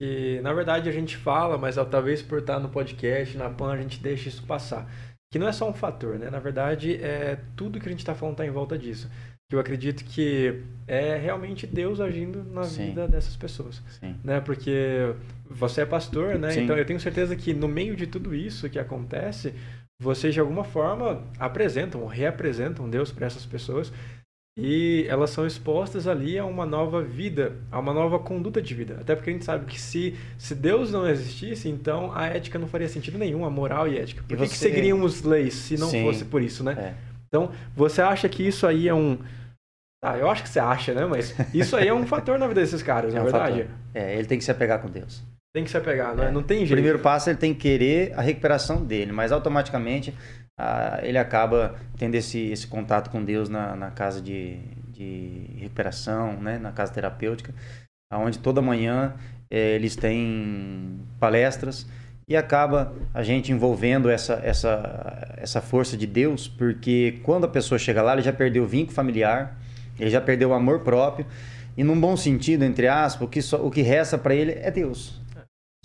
que na verdade a gente fala, mas talvez por estar no podcast, na PAN, a gente deixa isso passar. Que não é só um fator, né? Na verdade, é tudo que a gente está falando está em volta disso. Que eu acredito que é realmente Deus agindo na Sim. vida dessas pessoas. Sim. Né? Porque você é pastor, né? Sim. Então eu tenho certeza que no meio de tudo isso que acontece, vocês de alguma forma apresentam, reapresentam Deus para essas pessoas e elas são expostas ali a uma nova vida, a uma nova conduta de vida. Até porque a gente sabe que se, se Deus não existisse, então a ética não faria sentido nenhum, a moral e ética. Por e que, você... que seguiríamos leis se não fosse por isso, né? É. Então, você acha que isso aí é um. Ah, eu acho que você acha, né? Mas isso aí é um fator na vida desses caras, é na é um verdade. Fator. É, ele tem que se apegar com Deus. Tem que se apegar, não, é. não tem jeito. O primeiro passo ele tem que querer a recuperação dele, mas automaticamente ah, ele acaba tendo esse, esse contato com Deus na, na casa de, de recuperação, né, na casa terapêutica, onde toda manhã eh, eles têm palestras e acaba a gente envolvendo essa, essa, essa força de Deus, porque quando a pessoa chega lá, ele já perdeu o vínculo familiar, ele já perdeu o amor próprio, e num bom sentido, entre aspas, o que, só, o que resta para ele é Deus.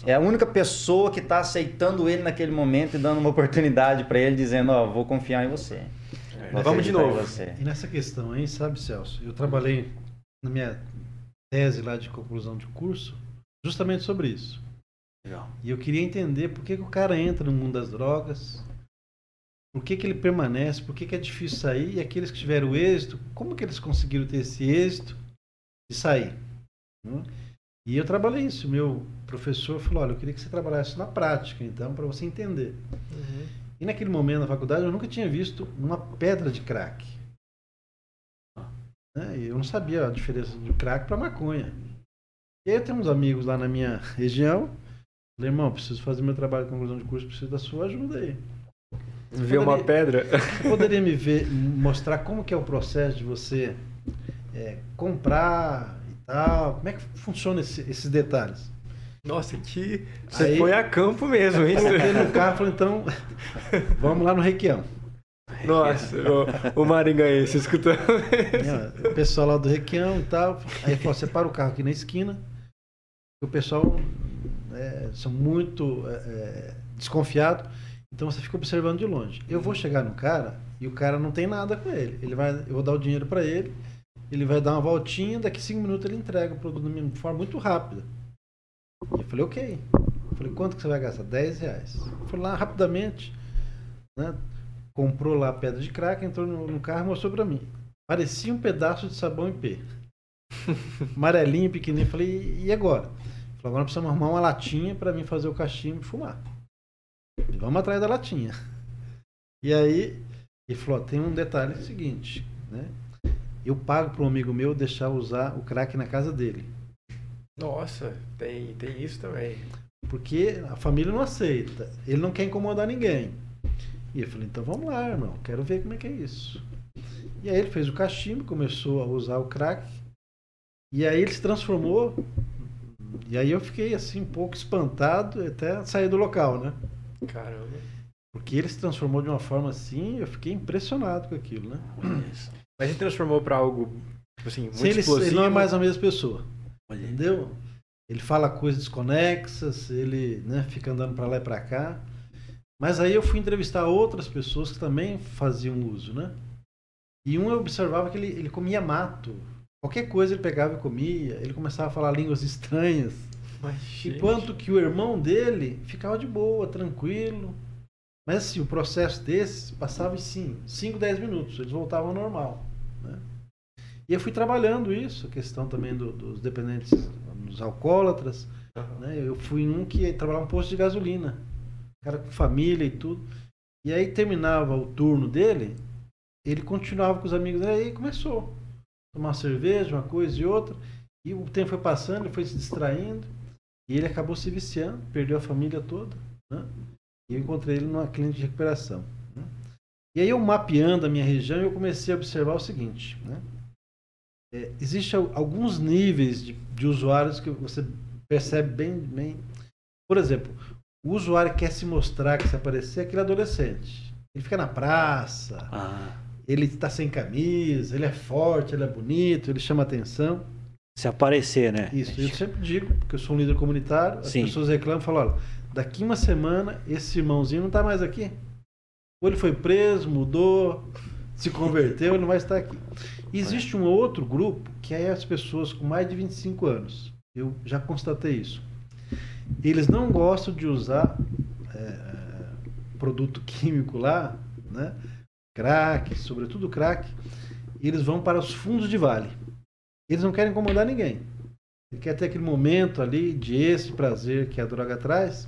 É a única pessoa que está aceitando ele naquele momento e dando uma oportunidade para ele, dizendo: Ó, oh, vou confiar em você. É. Vamos de novo. E nessa questão aí, sabe, Celso? Eu trabalhei na minha tese lá de conclusão de curso justamente sobre isso. Legal. E eu queria entender por que, que o cara entra no mundo das drogas, por que, que ele permanece, por que, que é difícil sair, e aqueles que tiveram êxito, como que eles conseguiram ter esse êxito de sair? Né? E eu trabalhei isso. Meu professor falou: olha, eu queria que você trabalhasse na prática, então, para você entender. Uhum. E naquele momento na faculdade eu nunca tinha visto uma pedra de crack. Né? Eu não sabia a diferença de crack para maconha. E aí eu tenho uns amigos lá na minha região. Falei, irmão, preciso fazer meu trabalho de conclusão de curso, preciso da sua ajuda aí. Ver uma pedra? Você poderia me ver, mostrar como que é o processo de você é, comprar, tal? Como é que funciona esse, esses detalhes? Nossa, que você Aí, foi a campo mesmo, hein? Coloquei no carro e falei, então, vamos lá no Requião. Nossa, o, o Maringaense escutando. O pessoal lá do Requião e tal. Aí falou: separa o carro aqui na esquina. O pessoal é, são muito é, é, desconfiado. Então você fica observando de longe. Eu vou chegar no cara e o cara não tem nada com ele. Ele vai, eu vou dar o dinheiro para ele. Ele vai dar uma voltinha, daqui cinco minutos ele entrega o produto de forma muito rápida. Eu falei, ok. Eu falei, quanto que você vai gastar? 10 reais. Eu falei lá rapidamente, né? Comprou lá a pedra de crack, entrou no, no carro e mostrou para mim. Parecia um pedaço de sabão em P. Amarelinho, pequenininho. Eu falei, e agora? Falei, agora precisamos arrumar uma latinha para mim fazer o cachimbo e fumar. E vamos atrás da latinha. E aí, ele falou, tem um detalhe seguinte, né? Eu pago para um amigo meu deixar usar o crack na casa dele. Nossa, tem, tem isso também. Porque a família não aceita. Ele não quer incomodar ninguém. E eu falei, então vamos lá, irmão. Quero ver como é que é isso. E aí ele fez o cachimbo, começou a usar o crack. E aí ele se transformou. E aí eu fiquei assim, um pouco espantado, até sair do local, né? Caramba. Porque ele se transformou de uma forma assim, eu fiquei impressionado com aquilo, né? Mas ele transformou para algo, tipo assim, muito Sim, ele, explosivo. ele não é mais a mesma pessoa. Entendeu? Ele fala coisas desconexas, ele né, fica andando para lá e para cá. Mas aí eu fui entrevistar outras pessoas que também faziam uso, né? E um eu observava que ele, ele comia mato. Qualquer coisa ele pegava e comia. Ele começava a falar línguas estranhas. Mas, gente, Enquanto que o irmão dele ficava de boa, tranquilo. Mas assim, o processo desse passava em 5, 10 minutos. Eles voltavam ao normal. Né? E eu fui trabalhando isso, a questão também do- dos dependentes, dos alcoólatras. Aham. né? Eu fui num que trabalhava um posto de gasolina. Cara com família e tudo. E aí terminava o turno dele, ele continuava com os amigos dele, aí começou. Tomar uma cerveja, uma coisa e outra. E o tempo foi passando, ele foi se distraindo. E ele acabou se viciando, perdeu a família toda. Né? E eu encontrei ele numa clínica de recuperação. né? E aí eu mapeando a minha região, eu comecei a observar o seguinte. Né? É, Existem al- alguns níveis de, de usuários que você percebe bem, bem. Por exemplo, o usuário quer se mostrar, quer se aparecer, é aquele adolescente. Ele fica na praça, Ah, ele está sem camisa, ele é forte, ele é bonito, ele chama atenção. se aparecer, né? Isso, eu sempre digo, porque eu sou um líder comunitário, as Sim. pessoas reclamam e falam, olha, daqui uma semana esse irmãozinho não está mais aqui. Ou ele foi preso, mudou, se converteu, ele não vai estar aqui. Existe um outro grupo que é as pessoas com mais de 25 anos. Eu já constatei isso. Eles não gostam de usar é, produto químico lá, né? Crack, sobretudo crack. E eles vão para os fundos de vale. Eles não querem incomodar ninguém. Ele quer ter aquele momento ali de esse prazer que a droga traz.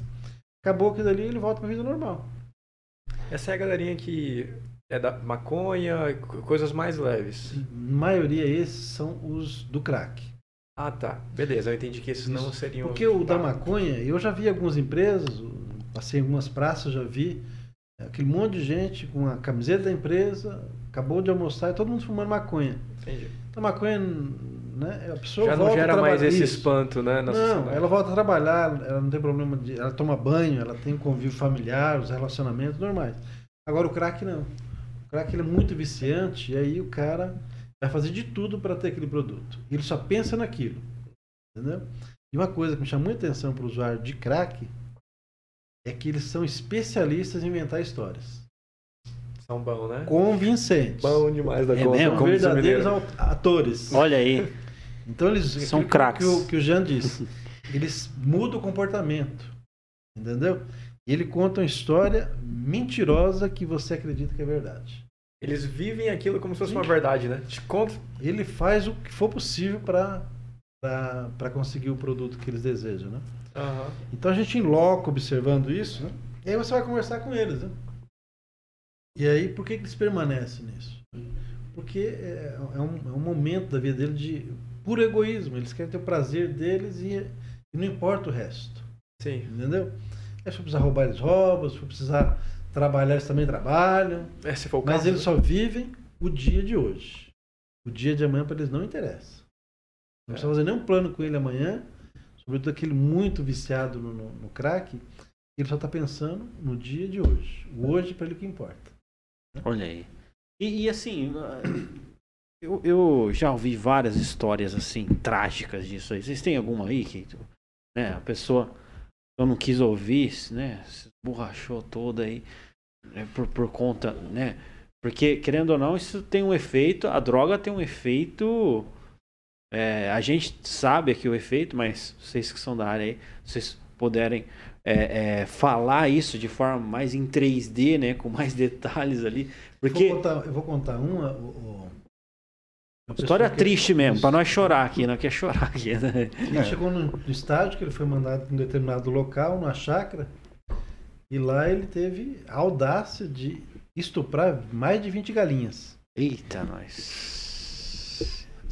Acabou que dali ele volta para a vida normal. Essa é a galerinha que é da maconha, co- coisas mais leves. Na maioria esses são os do crack. Ah, tá. Beleza, eu entendi que esses não seriam. Porque o da Tá. maconha, eu já vi algumas empresas, passei em algumas praças, já vi aquele monte de gente com a camiseta da empresa, acabou de almoçar e todo mundo fumando maconha. Entendi. Então, a maconha, né, a pessoa Já não gera mais esse Isso. espanto, né? Na Não, sociedade. ela volta a trabalhar, ela não tem problema de. Ela toma banho, ela tem convívio familiar, os relacionamentos normais. Agora o crack não. O crack ele é muito viciante e aí o cara vai fazer de tudo para ter aquele produto. Ele só pensa naquilo. Entendeu? E uma coisa que me chama muita atenção para o usuário de crack é que eles são especialistas em inventar histórias. São bons, né? Convincentes. Bom demais da É conta. mesmo? São como verdadeiros atores. Olha aí. Então eles São aquilo que- craques. Que, o- que o Jean disse. Eles mudam o comportamento. Entendeu? E ele conta uma história mentirosa que você acredita que é verdade. Eles vivem aquilo como se fosse Sim. uma verdade, né? Te conta. Ele faz o que for possível para para conseguir o produto que eles desejam, né? Aham. Então a gente em loco observando isso, né? E aí você vai conversar com eles, né? E aí por que, que eles permanecem nisso? Porque é, é um, é um momento da vida deles de puro egoísmo. Eles querem ter o prazer deles e, e não importa o resto. Sim. Entendeu? Aí se for precisar roubar, eles roubam. Se for precisar trabalhar, eles também trabalham. É, se for o Mas caso, eles né? só vivem o dia de hoje. O dia de amanhã para eles não interessa. Não É. precisa fazer nenhum plano com ele amanhã. Sobretudo aquele muito viciado no, no, no crack. Ele só está pensando no dia de hoje. O hoje para ele o que importa. Olha aí. E, e assim, eu, eu já ouvi várias histórias assim, trágicas disso aí. Vocês têm alguma aí que né, a pessoa eu não quis ouvir, né? Se borrachou toda aí né, por, por conta, né? Porque, querendo ou não, isso tem um efeito, a droga tem um efeito. É, a gente sabe aqui o efeito, mas vocês que são da área aí, vocês puderem é, é, falar isso de forma mais em 3D, né? Com mais detalhes ali. Porque. Eu vou contar, eu vou contar uma. uma História triste mesmo, pra nós chorar aqui, não quer chorar aqui, né? Ele chegou no, estádio que ele foi mandado para um determinado local, numa chácara, e lá ele teve a audácia de estuprar mais de 20 galinhas. Eita, nós.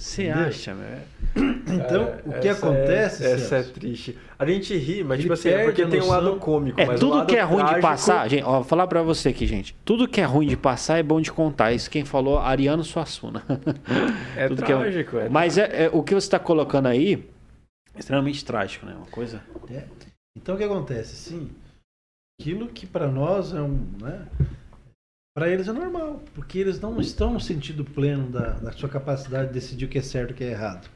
Você acha, meu? Então, É, o que acontece, É, essa é Celso? triste. A gente ri, mas Ele tipo assim, é porque tem um lado cômico. É, tudo lado que é ruim de trágico- passar, gente, ó, vou falar pra você aqui, gente. Tudo que é ruim de passar é bom de contar. Isso quem falou, Ariano Suassuna. É tudo que é- trágico, é Mas é, é- o que você tá colocando aí é extremamente trágico, né? Uma coisa. É. Então, o que acontece? Sim, aquilo que para nós é um. Né, para eles é normal, porque eles não estão no sentido pleno da, da sua capacidade de decidir o que é certo e o que é errado.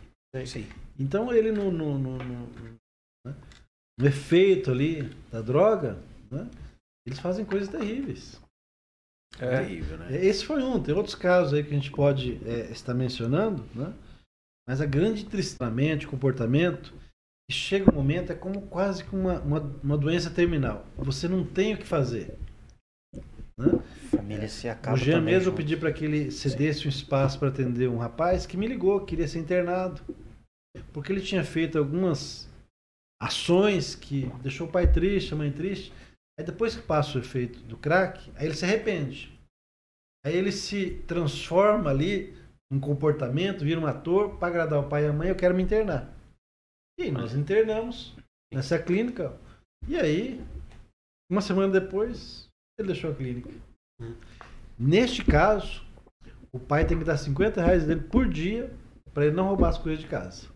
Sim. Então ele no, no, no- no- né, no efeito ali da droga, né, eles fazem coisas terríveis. É. Terrível, né? Esse foi um, tem outros casos aí que a gente pode é, estar mencionando, né? mas a grande tristamente, comportamento, chega um momento, é como quase que uma, uma, uma doença terminal. Você não tem o que fazer. Né? Família se acaba O Jean também mesmo eu junto. pedi para que ele cedesse um espaço para atender um rapaz que me ligou, queria ser internado. Porque ele tinha feito algumas ações que deixou o pai triste, a mãe triste. Aí depois que passa o efeito do crack, aí ele se arrepende. Aí ele se transforma ali um comportamento, vira um ator para agradar o pai e a mãe, eu quero me internar. E aí nós internamos nessa clínica. E aí, uma semana depois, ele deixou a clínica. Neste caso, o pai tem que dar 50 reais dele por dia para ele não roubar as coisas de casa.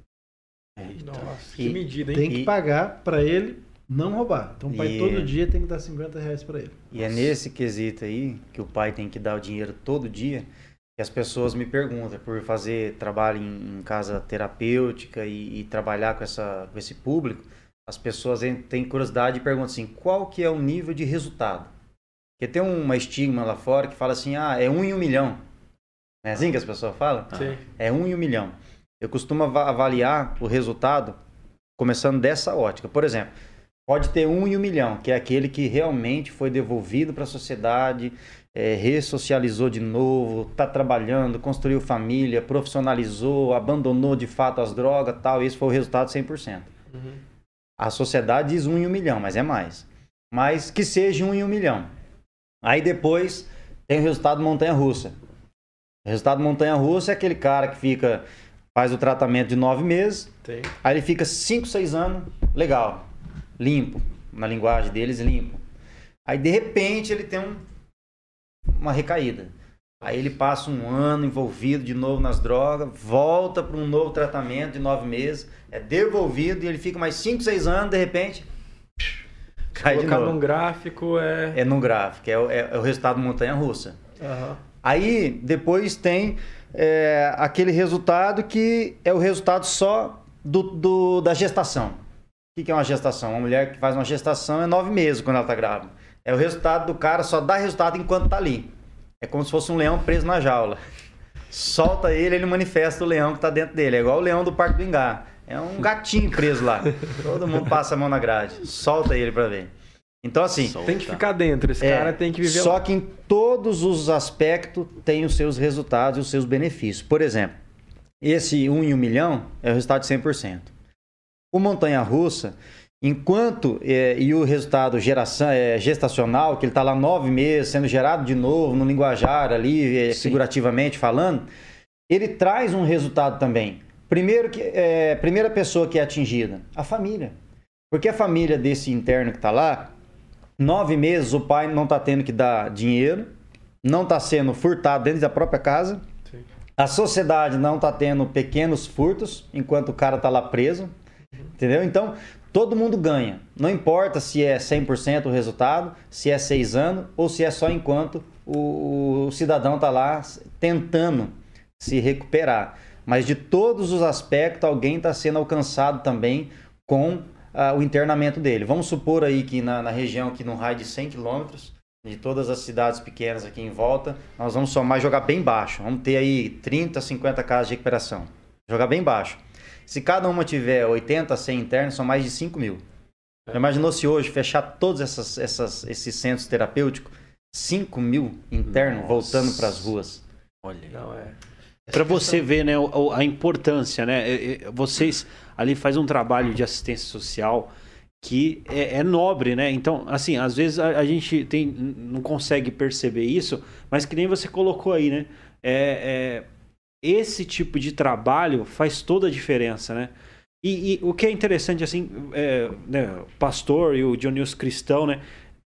Nossa, E- que medida, hein? Tem que E- pagar para ele não roubar. Então o pai E- todo dia tem que dar 50 reais para ele. E é nesse quesito aí que o pai tem que dar o dinheiro todo dia que as pessoas me perguntam por fazer trabalho em, em casa terapêutica e, e trabalhar com, essa, com esse público. As pessoas têm curiosidade e perguntam assim, qual que é o nível de resultado? Porque tem uma estigma lá fora que fala assim, ah, é um em um milhão. Não é assim que as pessoas falam? Sim. É um em um milhão. Eu costumo ava- avaliar o resultado começando dessa ótica. Por exemplo, pode ter um em um milhão, que é aquele que realmente foi devolvido para a sociedade, é, ressocializou de novo, está trabalhando, construiu família, profissionalizou, abandonou de fato as drogas tal. Esse foi o resultado 100%. Uhum. A sociedade diz um em um milhão, mas é mais. Mas que seja um em um milhão. Aí depois tem o resultado montanha-russa. O resultado montanha-russa é aquele cara que fica, faz o tratamento de nove meses, Tem. aí ele fica cinco, seis anos, legal, limpo, na linguagem deles, limpo. Aí de repente ele tem um- uma recaída. Aí ele passa um ano envolvido de novo nas drogas, volta para um novo tratamento de nove meses, é devolvido e ele fica mais cinco, seis anos, de repente cai de Colocar novo. num gráfico é. É num gráfico, é, o- é- é o resultado montanha-russa. Aham. Aí depois tem é, aquele resultado que é o resultado só do, do- da gestação. O que, que é uma gestação? Uma mulher que faz uma gestação é nove meses quando ela está grávida. É o resultado do cara, só dá resultado enquanto está ali. É como se fosse um leão preso na jaula. Solta ele, ele manifesta o leão que está dentro dele. É igual o leão do Parque do Ingá. É um gatinho preso lá. Todo mundo passa a mão na grade. Solta ele para ver. Então, assim, Tem que ficar dentro. Esse é, cara tem que viver Só lá. que em todos os aspectos tem os seus resultados e os seus benefícios. Por exemplo, esse 1 em 1 milhão é o resultado de 100%. O montanha-russa, enquanto é, e o resultado geração, é, gestacional, que ele está lá nove meses sendo gerado de novo no linguajar ali, é, figurativamente falando, ele traz um resultado também. Primeiro que é, primeira pessoa que é atingida, a família. Porque a família desse interno que está lá, nove meses o pai não está tendo que dar dinheiro, não está sendo furtado dentro da própria casa, Sim. a sociedade não está tendo pequenos furtos enquanto o cara está lá preso, entendeu? Então todo mundo ganha. Não importa se é 100% o resultado, se é seis anos ou se é só enquanto o, o cidadão está lá tentando se recuperar. Mas de todos os aspectos, alguém está sendo alcançado também com ah, o internamento dele. Vamos supor aí que na, na região, aqui no raio de 100 quilômetros, de todas as cidades pequenas aqui em volta, nós vamos somar jogar bem baixo. Vamos ter aí 30, 50 casos de recuperação. Jogar bem baixo. Se cada uma tiver 80, 100 internos, são mais de 5 mil. Já imaginou se hoje fechar todos essas, essas, esses centros terapêuticos? 5 mil internos Nossa. voltando para as ruas. Olha. Não, é. Para você ver, né, a importância, né? Vocês ali fazem um trabalho de assistência social que é, é nobre, né? Então, assim, às vezes a, a gente tem, não consegue perceber isso, mas que nem você colocou aí, né? É, é, esse tipo de trabalho faz toda a diferença, né? E, e o que é interessante, assim, é, né, o pastor e o Dionísio cristão, né?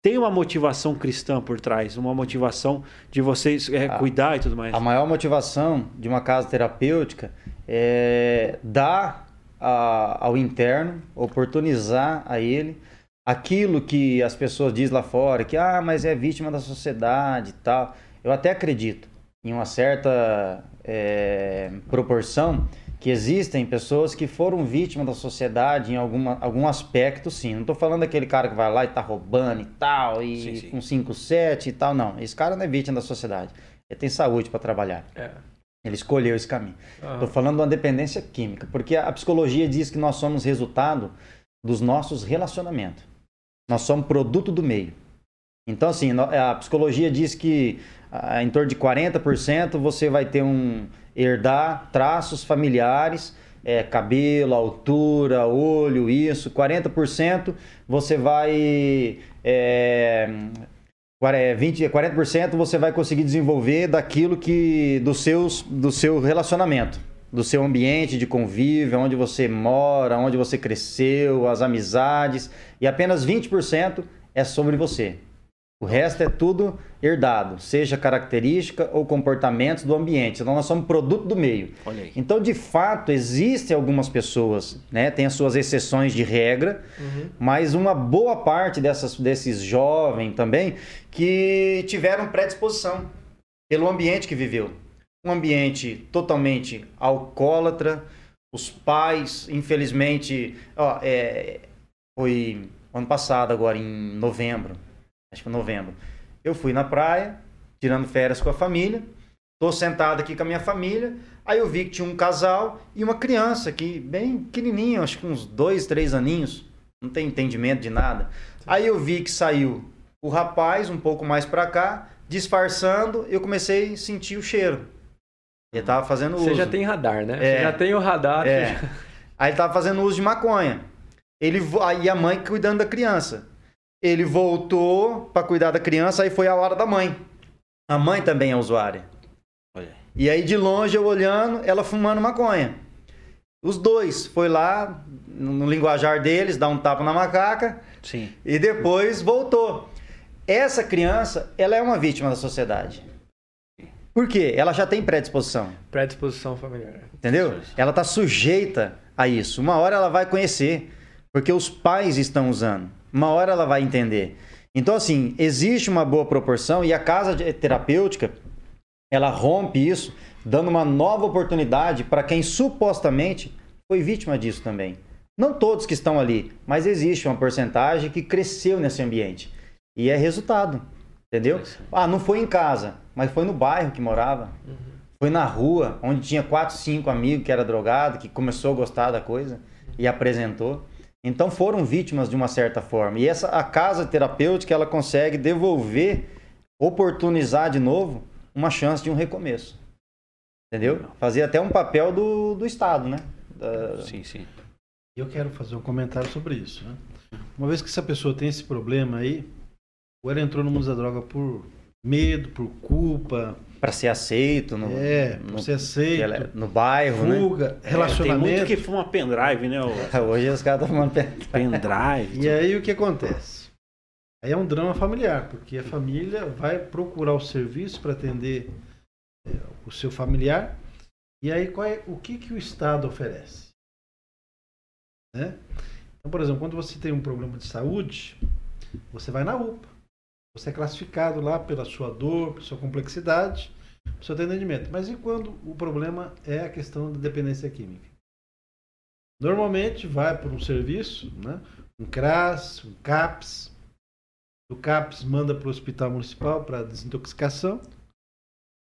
Tem uma motivação cristã por trás, uma motivação de vocês é, Ah, cuidar e tudo mais. A maior motivação de uma casa terapêutica é dar a- ao interno, oportunizar a ele aquilo que as pessoas dizem lá fora, que ah, mas é vítima da sociedade e tal. Eu até acredito em uma certa é, proporção que existem pessoas que foram vítimas da sociedade em alguma, algum aspecto, sim. Não estou falando daquele cara que vai lá e tá roubando e tal, e Sim, sim. com 5-7 e tal, não. Esse cara não é vítima da sociedade. Ele tem saúde para trabalhar. É. Ele escolheu esse caminho. Estou falando de uma dependência química, porque a psicologia diz que nós somos resultado dos nossos relacionamentos. Nós somos produto do meio. Então, assim, a psicologia diz que ah, em torno de 40% você vai ter um herdar traços familiares, é, cabelo, altura, olho, isso. 40% você vai é, Quare- 20, 40% você vai conseguir desenvolver daquilo que do seus do seu relacionamento, do seu ambiente de convívio, onde você mora, onde você cresceu, as amizades, e apenas 20% é sobre você. O resto é tudo herdado, seja característica ou comportamentos do ambiente. Então nós somos produto do meio. Olha aí. Então, de fato, existem algumas pessoas, né? Tem as suas exceções de regra, Uhum. mas uma boa parte dessas, desses jovens também que tiveram predisposição pelo ambiente que viveu. Um ambiente totalmente alcoólatra, os pais, infelizmente, ó, é, foi ano passado, agora em novembro, acho que novembro, eu fui na praia, tirando férias com a família, tô sentado aqui com a minha família, aí eu vi que tinha um casal e uma criança aqui, bem pequenininho, acho que uns dois, três aninhos, não tem entendimento de nada. Aí eu vi que saiu o rapaz um pouco mais pra cá, disfarçando, eu comecei a sentir o cheiro. Ele tava fazendo uso. Você já tem radar, né? É. Você já tem o radar. É. você já- Aí ele tava fazendo uso de maconha. Ele aí a mãe cuidando da criança. Ele voltou pra cuidar da criança, aí foi a hora da mãe. A mãe também é usuária. Olha. E aí de longe eu olhando, ela fumando maconha. Os dois foi lá no no linguajar deles, dar um tapa na macaca Sim. e depois voltou. Essa criança, ela é uma vítima da sociedade. Por quê? Ela já tem predisposição. Predisposição familiar. Entendeu? Ela está sujeita a isso. Uma hora ela vai conhecer, porque os pais estão usando. Uma hora ela vai entender. Então, assim, existe uma boa proporção e a casa de- terapêutica ela rompe isso, dando uma nova oportunidade para quem supostamente foi vítima disso também. Não todos que estão ali, mas existe uma porcentagem que cresceu nesse ambiente. E é resultado. Entendeu? Ah, não foi em casa, mas foi no bairro que morava. Foi na rua, onde tinha quatro, cinco amigos que era drogado, que começou a gostar da coisa e apresentou. Então foram vítimas de uma certa forma. E essa a casa terapêutica ela consegue devolver, oportunizar de novo uma chance de um recomeço. Entendeu? Fazer até um papel do, do Estado, né? Da- Sim, sim. Eu quero fazer um comentário sobre isso. Né? Uma vez que essa pessoa tem esse problema aí, ou ela entrou no mundo da droga por medo, por culpa, Pra ser aceito no, é, no, ser aceito, no bairro, fuga, É, tem relacionamento. muito que fuma pendrive, né? o né? Hoje os caras estão falando. Pendrive. E aí o que acontece? Aí é um drama familiar, porque a família vai procurar o serviço para atender é, o seu familiar. E aí qual é, o que, que o Estado oferece? Né? Então, por exemplo, quando você tem um problema de saúde, você vai na UPA. Você é classificado lá pela sua dor, pela sua complexidade, pelo seu atendimento. Mas e quando o problema é a questão da dependência química? Normalmente vai por um serviço, né? um CRAS, um CAPS. O CAPS manda para o hospital municipal para desintoxicação.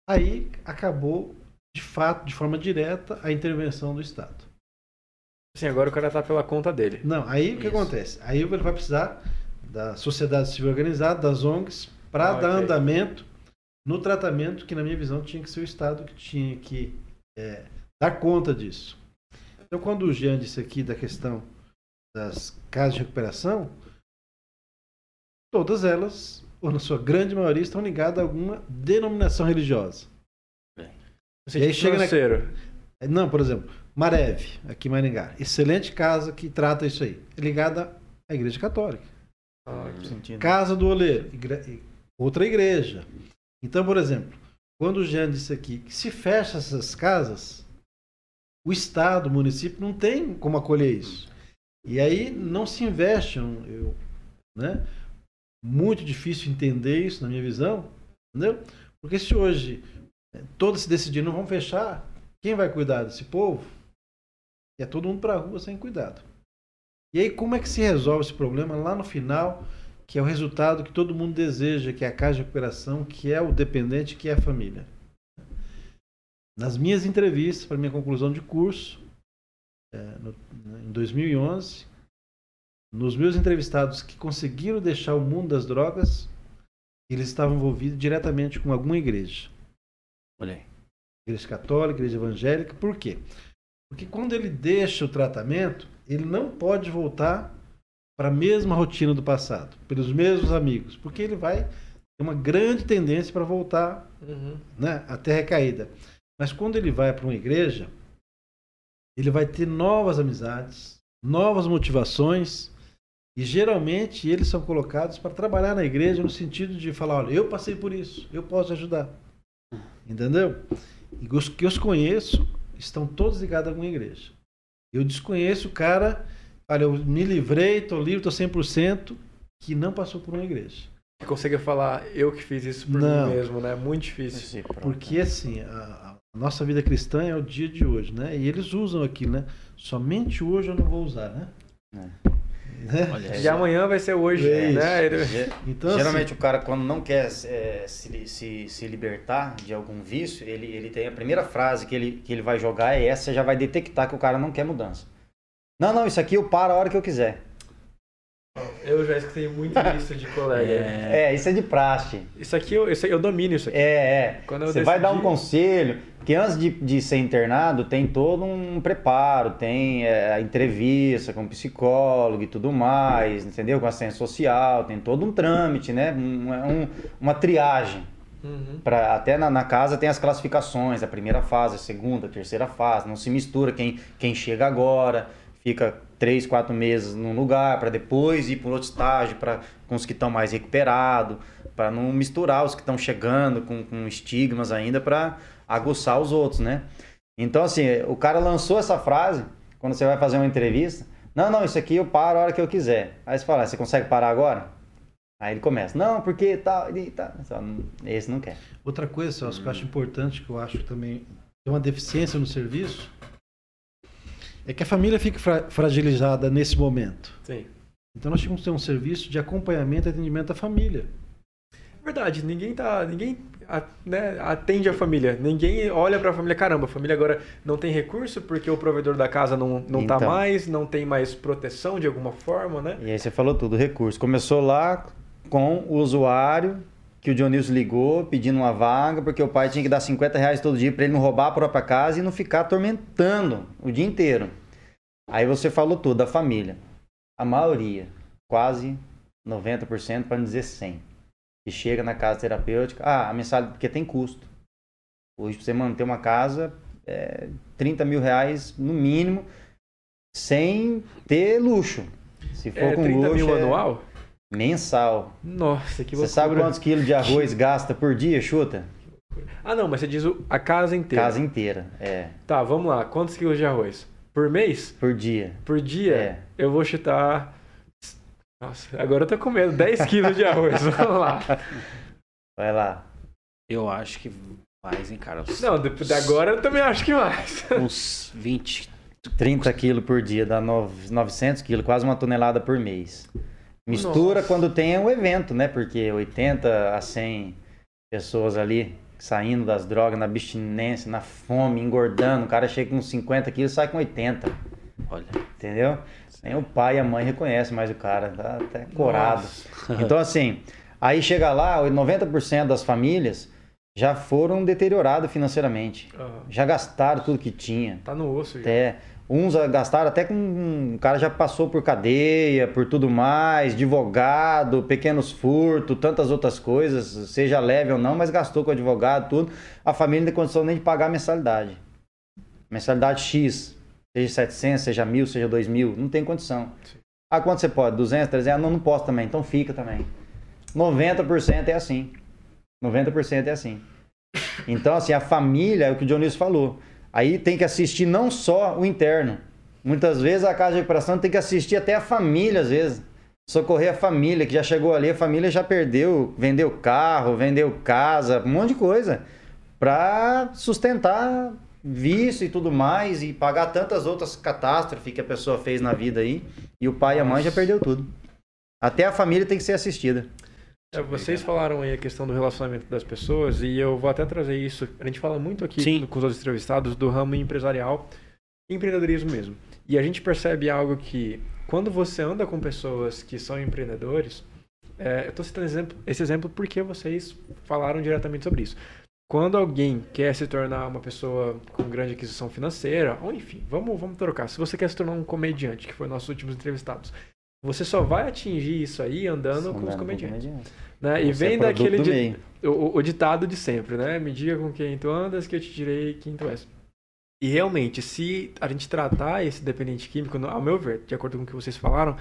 Aí acabou, de fato, de forma direta, a intervenção do Estado. Sim, agora o cara tá pela conta dele. Não, aí o que Isso. acontece? Aí ele vai precisar da sociedade civil organizada, das ONGs, para Ah, dar ok. andamento no tratamento que, na minha visão, tinha que ser o Estado que tinha que é, dar conta disso. Então, quando o Jean disse aqui da questão das casas de recuperação, todas elas, ou na sua grande maioria, estão ligadas a alguma denominação religiosa. No sentido aí chega na-. Não, por exemplo, Mareve, aqui em Maringá. Excelente casa que trata isso aí. É ligada à Igreja Católica. Casa do Oleiro, igre- outra igreja. Então, por exemplo, quando o Jean disse aqui que se fecha essas casas, o Estado, o município não tem como acolher isso. E aí não se investe, um- eu, né? Muito difícil entender isso na minha visão, entendeu? Porque se hoje eh, todos se decidirem, não vão fechar, quem vai cuidar desse povo? E é todo mundo para a rua sem cuidado. E aí como é que se resolve esse problema lá no final, que é o resultado que todo mundo deseja, que é a casa de recuperação, que é o dependente, que é a família? Nas minhas entrevistas, para minha conclusão de curso, eh, no- em 2011, nos meus entrevistados que conseguiram deixar o mundo das drogas, eles estavam envolvidos diretamente com alguma igreja. Olha aí. Igreja católica, igreja evangélica. Por quê? Porque quando ele deixa o tratamento, ele não pode voltar para a mesma rotina do passado, pelos mesmos amigos, porque ele vai ter uma grande tendência para voltar Uhum. né, até recaída. Mas quando ele vai para uma igreja, ele vai ter novas amizades, novas motivações, e geralmente eles são colocados para trabalhar na igreja no sentido de falar: olha, eu passei por isso, eu posso ajudar. Entendeu? E os que eu conheço estão todos ligados a alguma igreja. Eu desconheço o cara, olha, eu me livrei, estou livre, estou 100%, que não passou por uma igreja. Consegue falar, eu que fiz isso por Não. mim mesmo, né? Muito difícil. Sim. Porque assim, a, a nossa vida cristã é o dia de hoje, né? E eles usam aquilo, né? Somente hoje eu não vou usar, né? Né? Olha E amanhã vai ser hoje, É né? Ele- Então, assim, Geralmente o cara, quando não quer é, se, se, se libertar de algum vício, ele, ele tem a primeira frase que ele, que ele vai jogar é essa, você já vai detectar que o cara não quer mudança. Não, não, isso aqui eu paro a hora que eu quiser. Eu já escutei muito isso de colega. É, É, isso é de praxe. Isso aqui eu, isso eu domino isso aqui. É, é. Quando eu Você vai dar um decidi- conselho, porque antes de, de ser internado tem todo um preparo, tem é, a entrevista com o psicólogo e tudo mais, entendeu? Com assistência social, tem todo um trâmite, né? Um- um- uma triagem. Uhum. Pra, até na, na casa tem as classificações, a primeira fase, a segunda, a terceira fase, não se mistura quem, quem chega agora, fica três, quatro meses num lugar para depois ir para outro estágio para com os que estão mais recuperados, para não misturar os que estão chegando com, com estigmas ainda para aguçar os outros, né? Então assim, o cara lançou essa frase quando você vai fazer uma entrevista, não, não, isso aqui eu paro a hora que eu quiser. Aí você fala, "Ah, você consegue parar agora? Aí ele começa, não, porque tal, tá. Não- Esse não quer. outra coisa, Celso, que eu acho importante, que eu acho também tem uma deficiência no serviço, é que a família fica fra- fragilizada nesse momento. Sim. Então nós tínhamos que ter um serviço de acompanhamento e atendimento à família. Verdade, ninguém tá. Ninguém a- né, atende a família. Ninguém olha pra família. Caramba, a família agora não tem recurso porque o provedor da casa não, não tá Então. mais, não tem mais proteção de alguma forma, né? E aí você falou tudo, recurso. Começou lá com o usuário que o Dionísio ligou pedindo uma vaga, porque o pai tinha que dar 50 reais todo dia para ele não roubar a própria casa e não ficar atormentando o dia inteiro. Aí você falou tudo, da família. A maioria, quase 90%, para não dizer 100%, que chega na casa terapêutica, ah, a mensalidade, porque tem custo. Hoje, para você manter uma casa, é 30 mil reais no mínimo, sem ter luxo. Se for É com 30 luxo, mil é anual? Mensal. Nossa, que Você loucura. sabe quantos quilos de arroz gasta por dia, chuta? Ah, não, mas você diz o- a casa inteira. Casa inteira, é, Tá, vamos lá. Quantos quilos de arroz? Por mês? por dia. Por dia? É. Eu vou chutar. Nossa, agora eu tô com medo. 10 quilos de arroz. Vamos lá. Vai lá. Eu acho que mais, hein, cara? Uns, Não, depois de agora eu também acho que mais. uns 20. 30 quilos por dia, dá nove- 900 quilos, quase uma tonelada por mês. Mistura Nossa. quando tem um evento, né? Porque 80 a 100 pessoas ali saindo das drogas, na abstinência, na fome, engordando. O cara chega com 50 quilos e sai com 80, Olha. entendeu? Nem o pai e a mãe reconhecem mais o cara, tá até corado. Nossa. Então, assim, aí chega lá, 90% das famílias já foram deterioradas financeiramente. Ah, Já gastaram tudo que tinha. tá no osso já. Uns gastaram até com. O cara já passou por cadeia, por tudo mais, advogado, pequenos furtos, tantas outras coisas, seja leve ou não, mas gastou com advogado, tudo. A família não tem condição nem de pagar a mensalidade. Mensalidade X, seja 700, seja 1.000, seja 2.000, não tem condição. Sim. Ah, quanto você pode? 200, 300? Ah, não, não posso também, então fica também. 90% é assim. 90% é assim. Então, assim, a família, é o que o Dionísio falou. Aí tem que assistir não só o interno. Muitas vezes a casa de recuperação tem que assistir até a família, às vezes. Socorrer a família, que já chegou ali, a família já perdeu, vendeu carro, vendeu casa, um monte de coisa. Pra sustentar vício e tudo mais, e pagar tantas outras catástrofes que a pessoa fez na vida aí. E o pai e a mãe já perdeu tudo. Até a família tem que ser assistida. É, vocês falaram aí a questão do relacionamento das pessoas e eu vou até trazer isso. A gente fala muito aqui Sim. com os outros entrevistados do ramo empresarial, empreendedorismo mesmo. E a gente percebe algo que quando você anda com pessoas que são empreendedores, é, eu estou citando exemplo- esse exemplo porque vocês falaram diretamente sobre isso. Quando alguém quer se tornar uma pessoa com grande aquisição financeira, ou enfim, vamos, vamos trocar. Se você quer se tornar um comediante, que foi nossos últimos entrevistados, você só vai atingir isso aí andando com os comediantes. Né? E é vem produto daquele di- o, o- o ditado de sempre, né? Me diga com quem tu andas que eu te direi quem tu és. E realmente, se a gente tratar esse dependente químico, ao meu ver, de acordo com o que vocês falaram,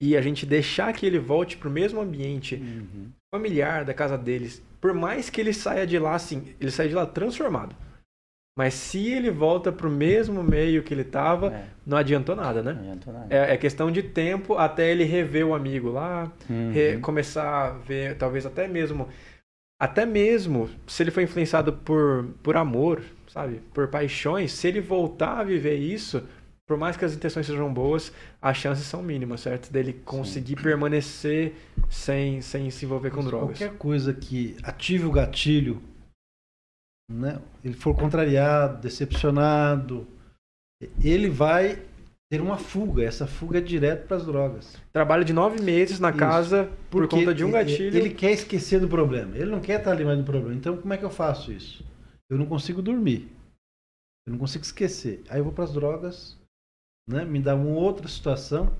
e a gente deixar que ele volte pro mesmo ambiente Uhum. familiar da casa deles, por mais que ele saia de lá assim, ele sai de lá transformado. Mas se ele volta pro mesmo meio que ele tava, É, não adiantou nada, né? não adiantou nada. É, é questão de tempo até ele rever o amigo lá, Uhum. re- começar a ver, talvez até mesmo, até mesmo se ele foi influenciado por, por amor, sabe, por paixões, se ele voltar a viver isso, por mais que as intenções sejam boas, as chances são mínimas, certo? Dele conseguir permanecer sem, sem se envolver com Mas drogas. Qualquer coisa que ative o gatilho, né? Ele for contrariado, decepcionado, ele vai ter uma fuga. Essa fuga é direto para as drogas. Trabalho de nove meses na Isso. casa por Porque conta de um gatilho. Ele quer esquecer do problema. Ele não quer estar ali mais no problema. Então, como é que eu faço isso? Eu não consigo dormir. Eu não consigo esquecer. Aí eu vou para as drogas, né? me dá uma outra situação.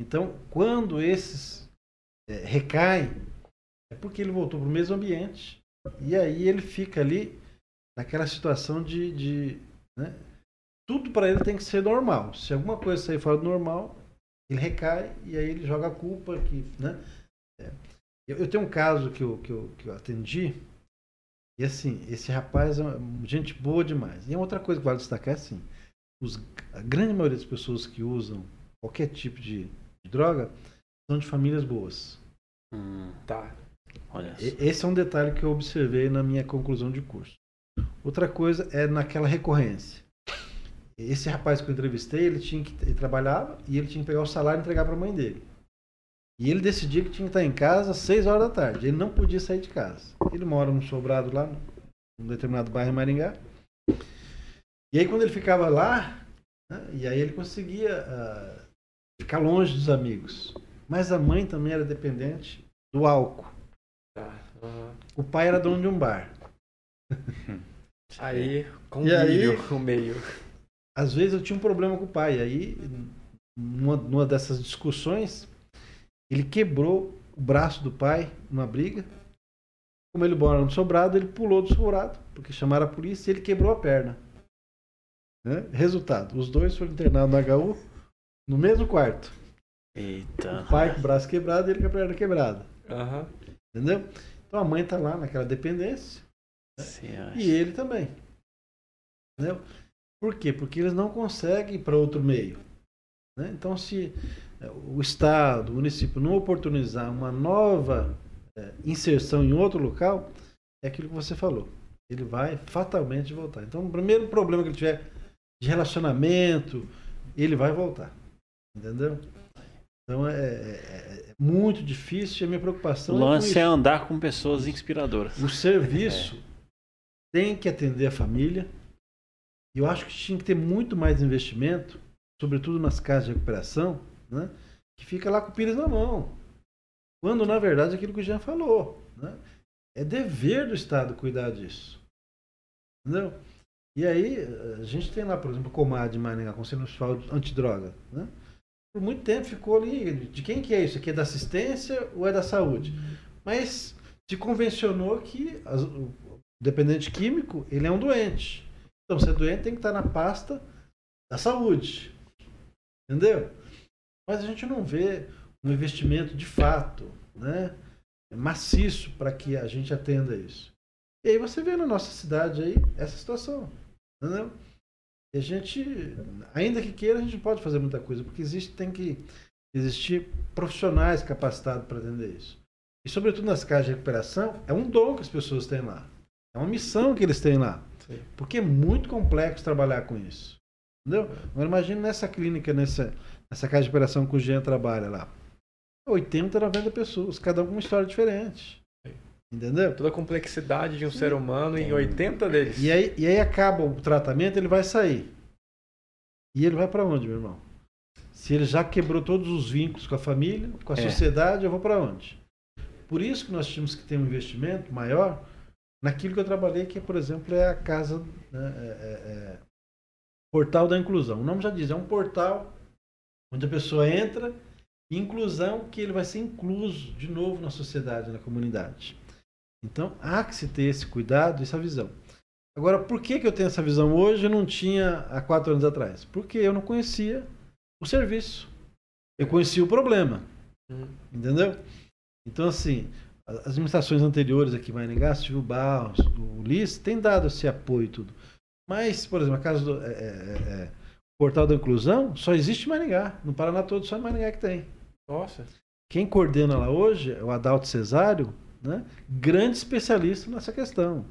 Então, quando esses é, recaem, é porque ele voltou para o mesmo ambiente. E aí ele fica ali naquela situação de. de né? Tudo para ele tem que ser normal. Se alguma coisa sair fora do normal, ele recai e aí ele joga a culpa. Que, né? É. Eu, eu tenho um caso que eu, que, eu, que eu atendi. E assim, esse rapaz é uma gente boa demais. E outra coisa que vale destacar é assim: os, a grande maioria das pessoas que usam qualquer tipo de, de droga são de famílias boas. Hum, Tá. olha. E- Esse é um detalhe que eu observei na minha conclusão de curso. Outra coisa é naquela recorrência. Esse rapaz que eu entrevistei, ele tinha que ele trabalhava e ele tinha que pegar o salário e entregar para a mãe dele. E ele decidia que tinha que estar em casa às 6 horas da tarde. Ele não podia sair de casa. Ele mora num sobrado lá, num determinado bairro em Maringá. E aí quando ele ficava lá, né, e aí ele conseguia ah, ficar longe dos amigos. Mas a mãe também era dependente do álcool. Tá. O pai era dono de um bar. Aí, E convívio, aí- o meio. Às vezes eu tinha um problema com o pai. Aí, numa, numa dessas discussões, ele quebrou o braço do pai numa briga. Como ele mora no sobrado, ele pulou do sobrado, porque chamaram a polícia e ele quebrou a perna. Né? Resultado: os dois foram internados no HU no mesmo quarto. Eita. O pai com o braço quebrado e ele com a perna quebrada. Aham. Entendeu? Então a mãe tá lá naquela dependência. E ele também. Entendeu? Por quê? Porque eles não conseguem ir para outro meio. né? Então, se é, o Estado, o município não oportunizar uma nova é, inserção em outro local, é aquilo que você falou. Ele vai fatalmente voltar. Então, o primeiro problema que ele tiver de relacionamento, ele vai voltar. Entendeu? Então é, é, é muito difícil e a minha preocupação o lance é, é, andar com pessoas inspiradoras. O serviço tem que atender a família. E eu acho que tinha que ter muito mais investimento, sobretudo nas casas de recuperação, né? que fica lá com o pires na mão. Quando, na verdade, é aquilo que o Jean falou. Né? É dever do Estado cuidar disso. Entendeu? E aí, a gente tem lá, por exemplo, o Comad de Maringá, Conselho Nacional Antidroga. Né? Por muito tempo ficou ali, de quem que é isso? Aqui é da assistência ou é da saúde? Mas se convencionou que as, dependente químico, ele é um doente. Então, se é doente, tem que estar na pasta da saúde. Entendeu? Mas a gente não vê um investimento de fato, né? maciço para que a gente atenda isso. E aí você vê na nossa cidade aí essa situação. Entendeu? E a gente, ainda que queira, a gente pode fazer muita coisa, porque existe, tem que existir profissionais capacitados para atender isso. E sobretudo nas casas de recuperação, é um dom que as pessoas têm lá. É uma missão que eles têm lá. Sim. Porque é muito complexo trabalhar com isso. Entendeu? Agora imagine nessa clínica, nessa, nessa casa de recuperação que o Jean trabalha lá. 80, 90 pessoas, cada um com uma história diferente. Entendeu? Toda a complexidade de um Sim. ser humano em 80 deles. E aí, e aí acaba o tratamento, ele vai sair. E ele vai para onde, meu irmão? Se ele já quebrou todos os vínculos com a família, com a é. sociedade, eu vou para onde? Por isso que nós tínhamos que ter um investimento maior naquilo que eu trabalhei, que, por exemplo, é a casa, né, é, é, é, portal da inclusão. O nome já diz, é um portal onde a pessoa entra, inclusão que ele vai ser incluso de novo na sociedade, na comunidade. Então, há que se ter esse cuidado, essa visão. Agora, por que, que eu tenho essa visão hoje e não tinha há quatro anos atrás? Porque eu não conhecia o serviço. Eu conhecia o problema. Uhum. Entendeu? Então, assim, as administrações anteriores aqui em Maringá, Silvio Barros, o Ulisses, têm dado esse apoio e tudo. Mas, por exemplo, a casa do é, é, é, é Portal da Inclusão só existe em Maringá. No Paraná todo, só em Maringá que tem. Nossa. Quem coordena lá hoje é o Adalto Cesário, né? grande especialista nessa questão.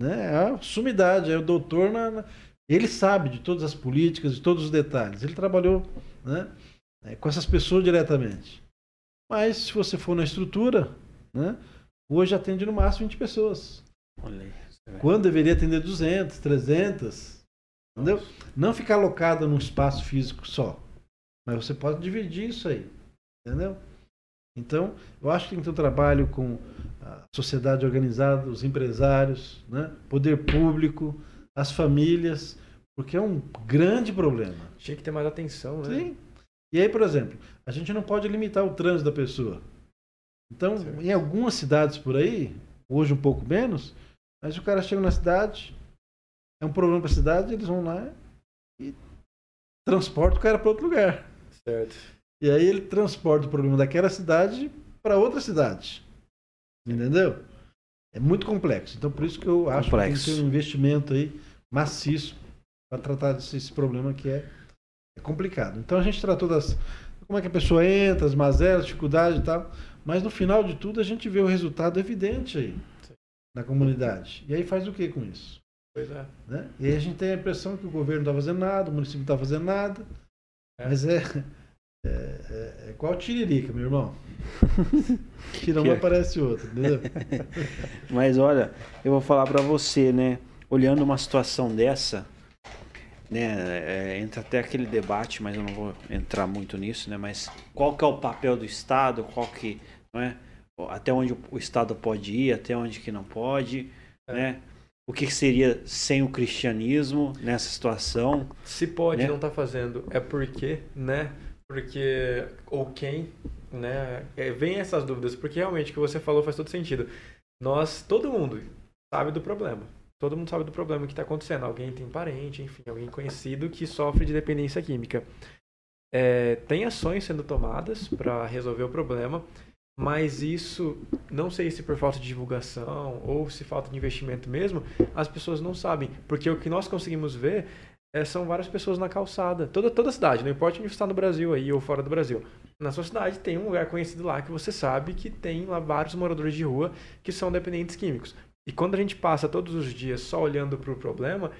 Né? É a sumidade, é o doutor na, na, ele sabe de todas as políticas, de todos os detalhes. Ele trabalhou né, é, com essas pessoas diretamente. Mas se você for na estrutura, né, hoje atende no máximo 20 pessoas. Quando deveria atender 200, 300. Entendeu? Não ficar alocado num espaço físico só. Mas você pode dividir isso aí. Entendeu? Então, eu acho que tem que ter um trabalho com a sociedade organizada, os empresários, né? poder público, as famílias, porque é um grande problema. Tinha que ter mais atenção, né? Sim. E aí, por exemplo, a gente não pode limitar o trânsito da pessoa. Então, certo. em algumas cidades por aí, hoje um pouco menos, mas o cara chega na cidade, é um problema para a cidade, eles vão lá e transportam o cara para outro lugar. Certo. E aí ele transporta o problema daquela cidade para outra cidade. Entendeu? É muito complexo. Então por isso que eu acho complexo. que tem que ter um investimento aí maciço para tratar desse problema que é, é, complicado. Então a gente tratou das como é que a pessoa entra, as mazelas, dificuldades e tal, mas no final de tudo a gente vê o resultado evidente aí na comunidade. E aí faz o que com isso? Pois é. Né? E aí a gente tem a impressão que o governo não está fazendo nada, o município não está fazendo nada, é. mas é é, é, é qual tiririca, meu irmão. Tira um, aparece outro, entendeu? Mas olha, eu vou falar para você, né? Olhando uma situação dessa, né? É, entra até aquele debate, mas eu não vou entrar muito nisso, né? Mas qual que é o papel do Estado? Qual que, não é? Até onde o Estado pode ir, até onde que não pode, é. né? O que seria sem o cristianismo nessa situação? Se pode, né? não está fazendo, é porque, né? Porque, ou quem, né? É, vem essas dúvidas, porque realmente o que você falou faz todo sentido. Nós, todo mundo sabe do problema. Todo mundo sabe do problema que está acontecendo. Alguém tem parente, enfim, alguém conhecido que sofre de dependência química. É, tem ações sendo tomadas para resolver o problema, mas isso, não sei se por falta de divulgação ou se falta de investimento mesmo, as pessoas não sabem. Porque o que nós conseguimos ver é, são várias pessoas na calçada. Toda, toda cidade, não importa onde está no Brasil aí ou fora do Brasil. Na sua cidade tem um lugar conhecido lá que você sabe que tem lá vários moradores de rua que são dependentes químicos. E quando a gente passa todos os dias só olhando para o problema,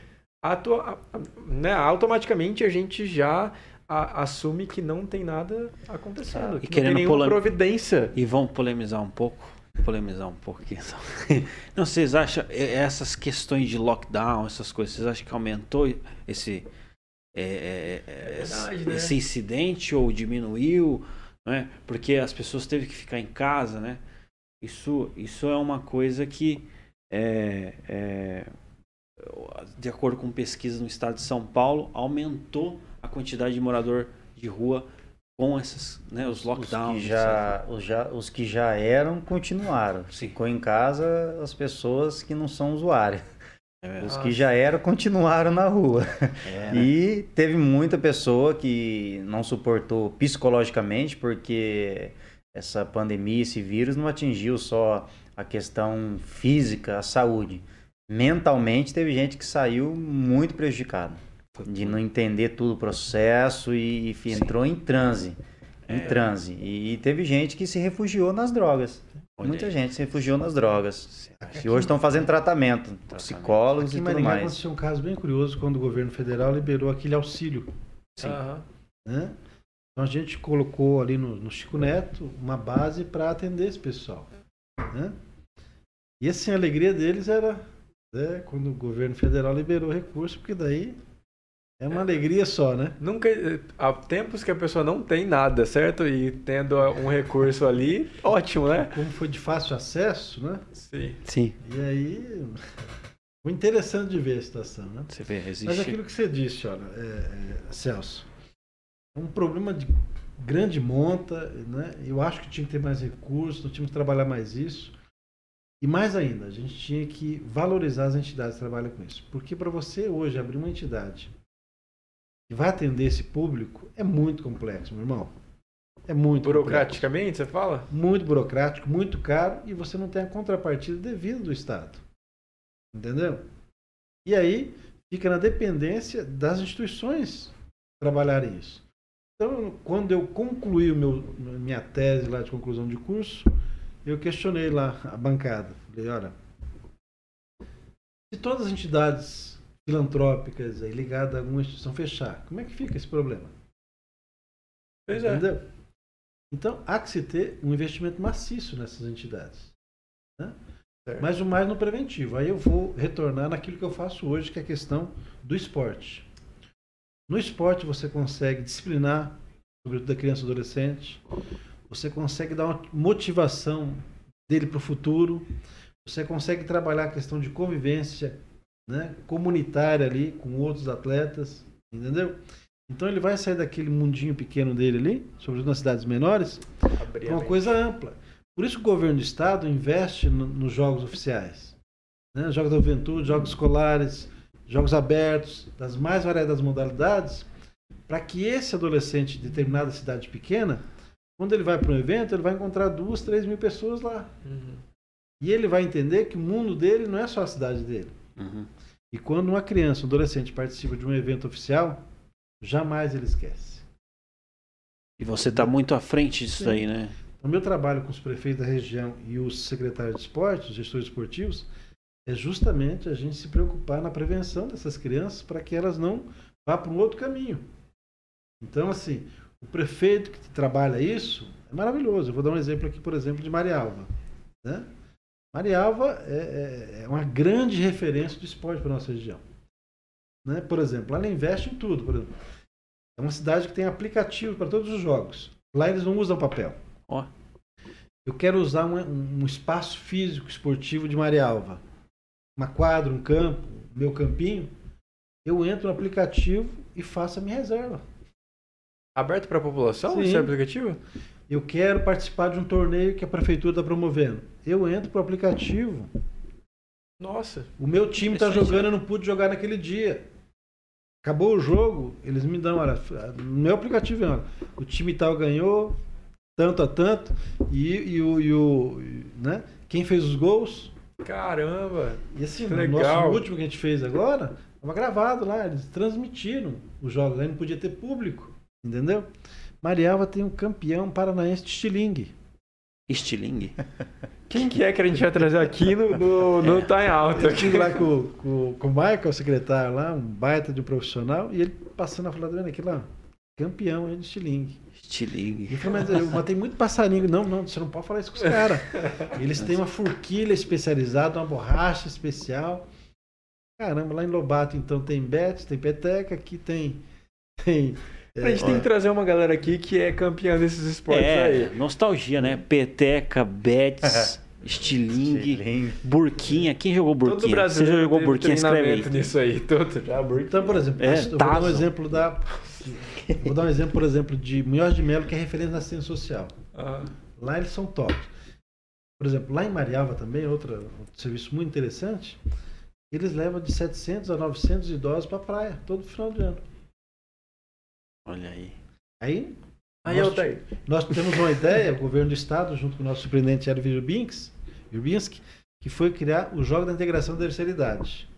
atua, né, automaticamente a gente já a, assume que não tem nada acontecendo. E que querendo não tem nenhuma providência. E vamos polemizar um pouco? Polemizar um pouquinho. Não, vocês acham essas questões de lockdown, essas coisas, vocês acham que aumentou esse, é, é, é, verdade, né? esse incidente ou diminuiu? Né? Porque as pessoas teve que ficar em casa, né? Isso, isso é uma coisa que, é, é, de acordo com pesquisas no estado de São Paulo, aumentou a quantidade de morador de rua com esses, né, os Os lockdowns. que, já, os, já, os que já eram, continuaram. Sim. Ficou em casa as pessoas que não são usuárias. É, Os que já eram, continuaram na rua. é, né? E teve muita pessoa que não suportou psicologicamente, porque essa pandemia, esse vírus não atingiu só a questão física, a saúde. Mentalmente, teve gente que saiu muito prejudicada, de não entender todo o processo e, e entrou em transe. Em É. transe. E teve gente que se refugiou nas drogas. Olha Muita aí. gente se refugiou nas drogas. E hoje estão fazendo tratamento, psicólogos Aqui e tudo mais. aconteceu um caso bem curioso quando o governo federal liberou aquele auxílio. Sim. aham. né? Então a gente colocou ali no, no Chico Neto uma base para atender esse pessoal. Né? E assim, a alegria deles era né, quando o governo federal liberou o recurso, porque daí é uma alegria só, né? Nunca. Há tempos que a pessoa não tem nada, certo? E tendo um recurso ali, ótimo, né? Como foi de fácil acesso, né? Sim. Sim, E aí foi interessante de ver a situação, né? você vê, existe. Mas aquilo que você disse, olha, é, é, Celso, é um problema de grande monta, né? Eu acho que tinha que ter mais recursos, nós tínhamos que trabalhar mais isso. E mais ainda, a gente tinha que valorizar as entidades que trabalham com isso. Porque para você hoje abrir uma entidade que vai atender esse público é muito complexo, meu irmão. É muito Burocraticamente, você fala? complexo, muito burocrático, muito caro e você não tem a contrapartida devida do Estado. Entendeu? E aí fica na dependência das instituições trabalharem isso. Então, quando eu concluí o meu, minha tese lá de conclusão de curso, eu questionei lá a bancada. Falei, olha, se todas as entidades filantrópicas aí ligadas a alguma instituição fechar, como é que fica esse problema? Pois é. Entendeu? Então, há que se ter um investimento maciço nessas entidades. né? Mas o mais no preventivo. Aí eu vou retornar naquilo que eu faço hoje, que é a questão do esporte. No esporte você consegue disciplinar, sobretudo da criança e adolescente, você consegue dar uma motivação dele para o futuro, você consegue trabalhar a questão de convivência né, comunitária ali com outros atletas, entendeu? Então ele vai sair daquele mundinho pequeno dele ali, sobretudo nas cidades menores, para a uma coisa ampla. Por isso o governo do estado investe no- nos jogos oficiais. Né? Jogos da juventude, jogos escolares, jogos abertos, das mais variadas modalidades, para que esse adolescente de determinada cidade pequena, quando ele vai para um evento, ele vai encontrar duas, três mil pessoas lá. Uhum. E ele vai entender que o mundo dele não é só a cidade dele. Uhum. E quando uma criança, um adolescente participa de um evento oficial, jamais ele esquece. E você está muito à frente disso Sim. daí, né? O meu trabalho com os prefeitos da região e os secretários de esporte, os gestores esportivos, é justamente a gente se preocupar na prevenção dessas crianças para que elas não vá para um outro caminho. Então, assim, o prefeito que trabalha isso é maravilhoso. Eu vou dar um exemplo aqui, por exemplo, de Marialva. Né? Marialva é, é- é uma grande referência do esporte para a nossa região. Né? Por exemplo, lá ela investe em tudo. Por exemplo. É uma cidade que tem aplicativo para todos os jogos. Lá eles não usam papel. Ó. Eu quero usar um, um espaço físico esportivo de Marialva. Uma quadra, um campo, meu campinho. Eu entro no aplicativo e faço a minha reserva. Aberto para a população Sim. esse aplicativo? Eu quero participar de um torneio que a prefeitura está promovendo. Eu entro pro aplicativo. Nossa. O meu time está jogando, eu não pude jogar naquele dia. Acabou o jogo, eles me dão, olha, no meu aplicativo, olha, o time tal ganhou, tanto a tanto, e, e o, e o né? Quem fez os gols? Caramba. E assim, legal. nosso último que a gente fez agora, Estava gravado lá, eles transmitiram os jogos, aí não podia ter público, entendeu? Marialva tem um campeão paranaense de estilingue. Estilingue? Quem que é que a gente vai trazer aqui no, no, no Tá em Alta? Eu estive lá com, com, com o Michael, o secretário lá, um baita de um profissional, e ele passando a falar, vendo aqui lá, campeão de estilingue. Estilingue. Ele falou, mas eu matei muito passarinho. Não, não, você não pode falar isso com os caras. Eles têm uma forquilha especializada, uma borracha especial. Caramba, lá em Lobato então tem bet, tem peteca, aqui tem. tem a gente tem que trazer uma galera aqui que é campeã desses esportes É, aí. nostalgia, né? Peteca, Betis, estilingue, Estilingue. burquinha. Quem jogou Todo burquinha? Você brasileiro já jogou burquinha? Escreve aí. nisso aí. Todo já, burquinha. Então, por exemplo, É, eu vou dar um exemplo da. Vou dar um exemplo, por exemplo, de Munhoz de Melo, que é referência na assistência social. Ah, Lá eles são top. Por exemplo, lá em Marialva também, outra, outro serviço muito interessante, eles levam de 700 a 900 idosos para a praia, todo final de ano. Olha aí. Aí Aí nós, eu nós temos uma ideia, o governo do estado, junto com o nosso surpreendente Hélio Virbinski, Virbinski, que foi criar o Jogo da Integração da Terceira Idade,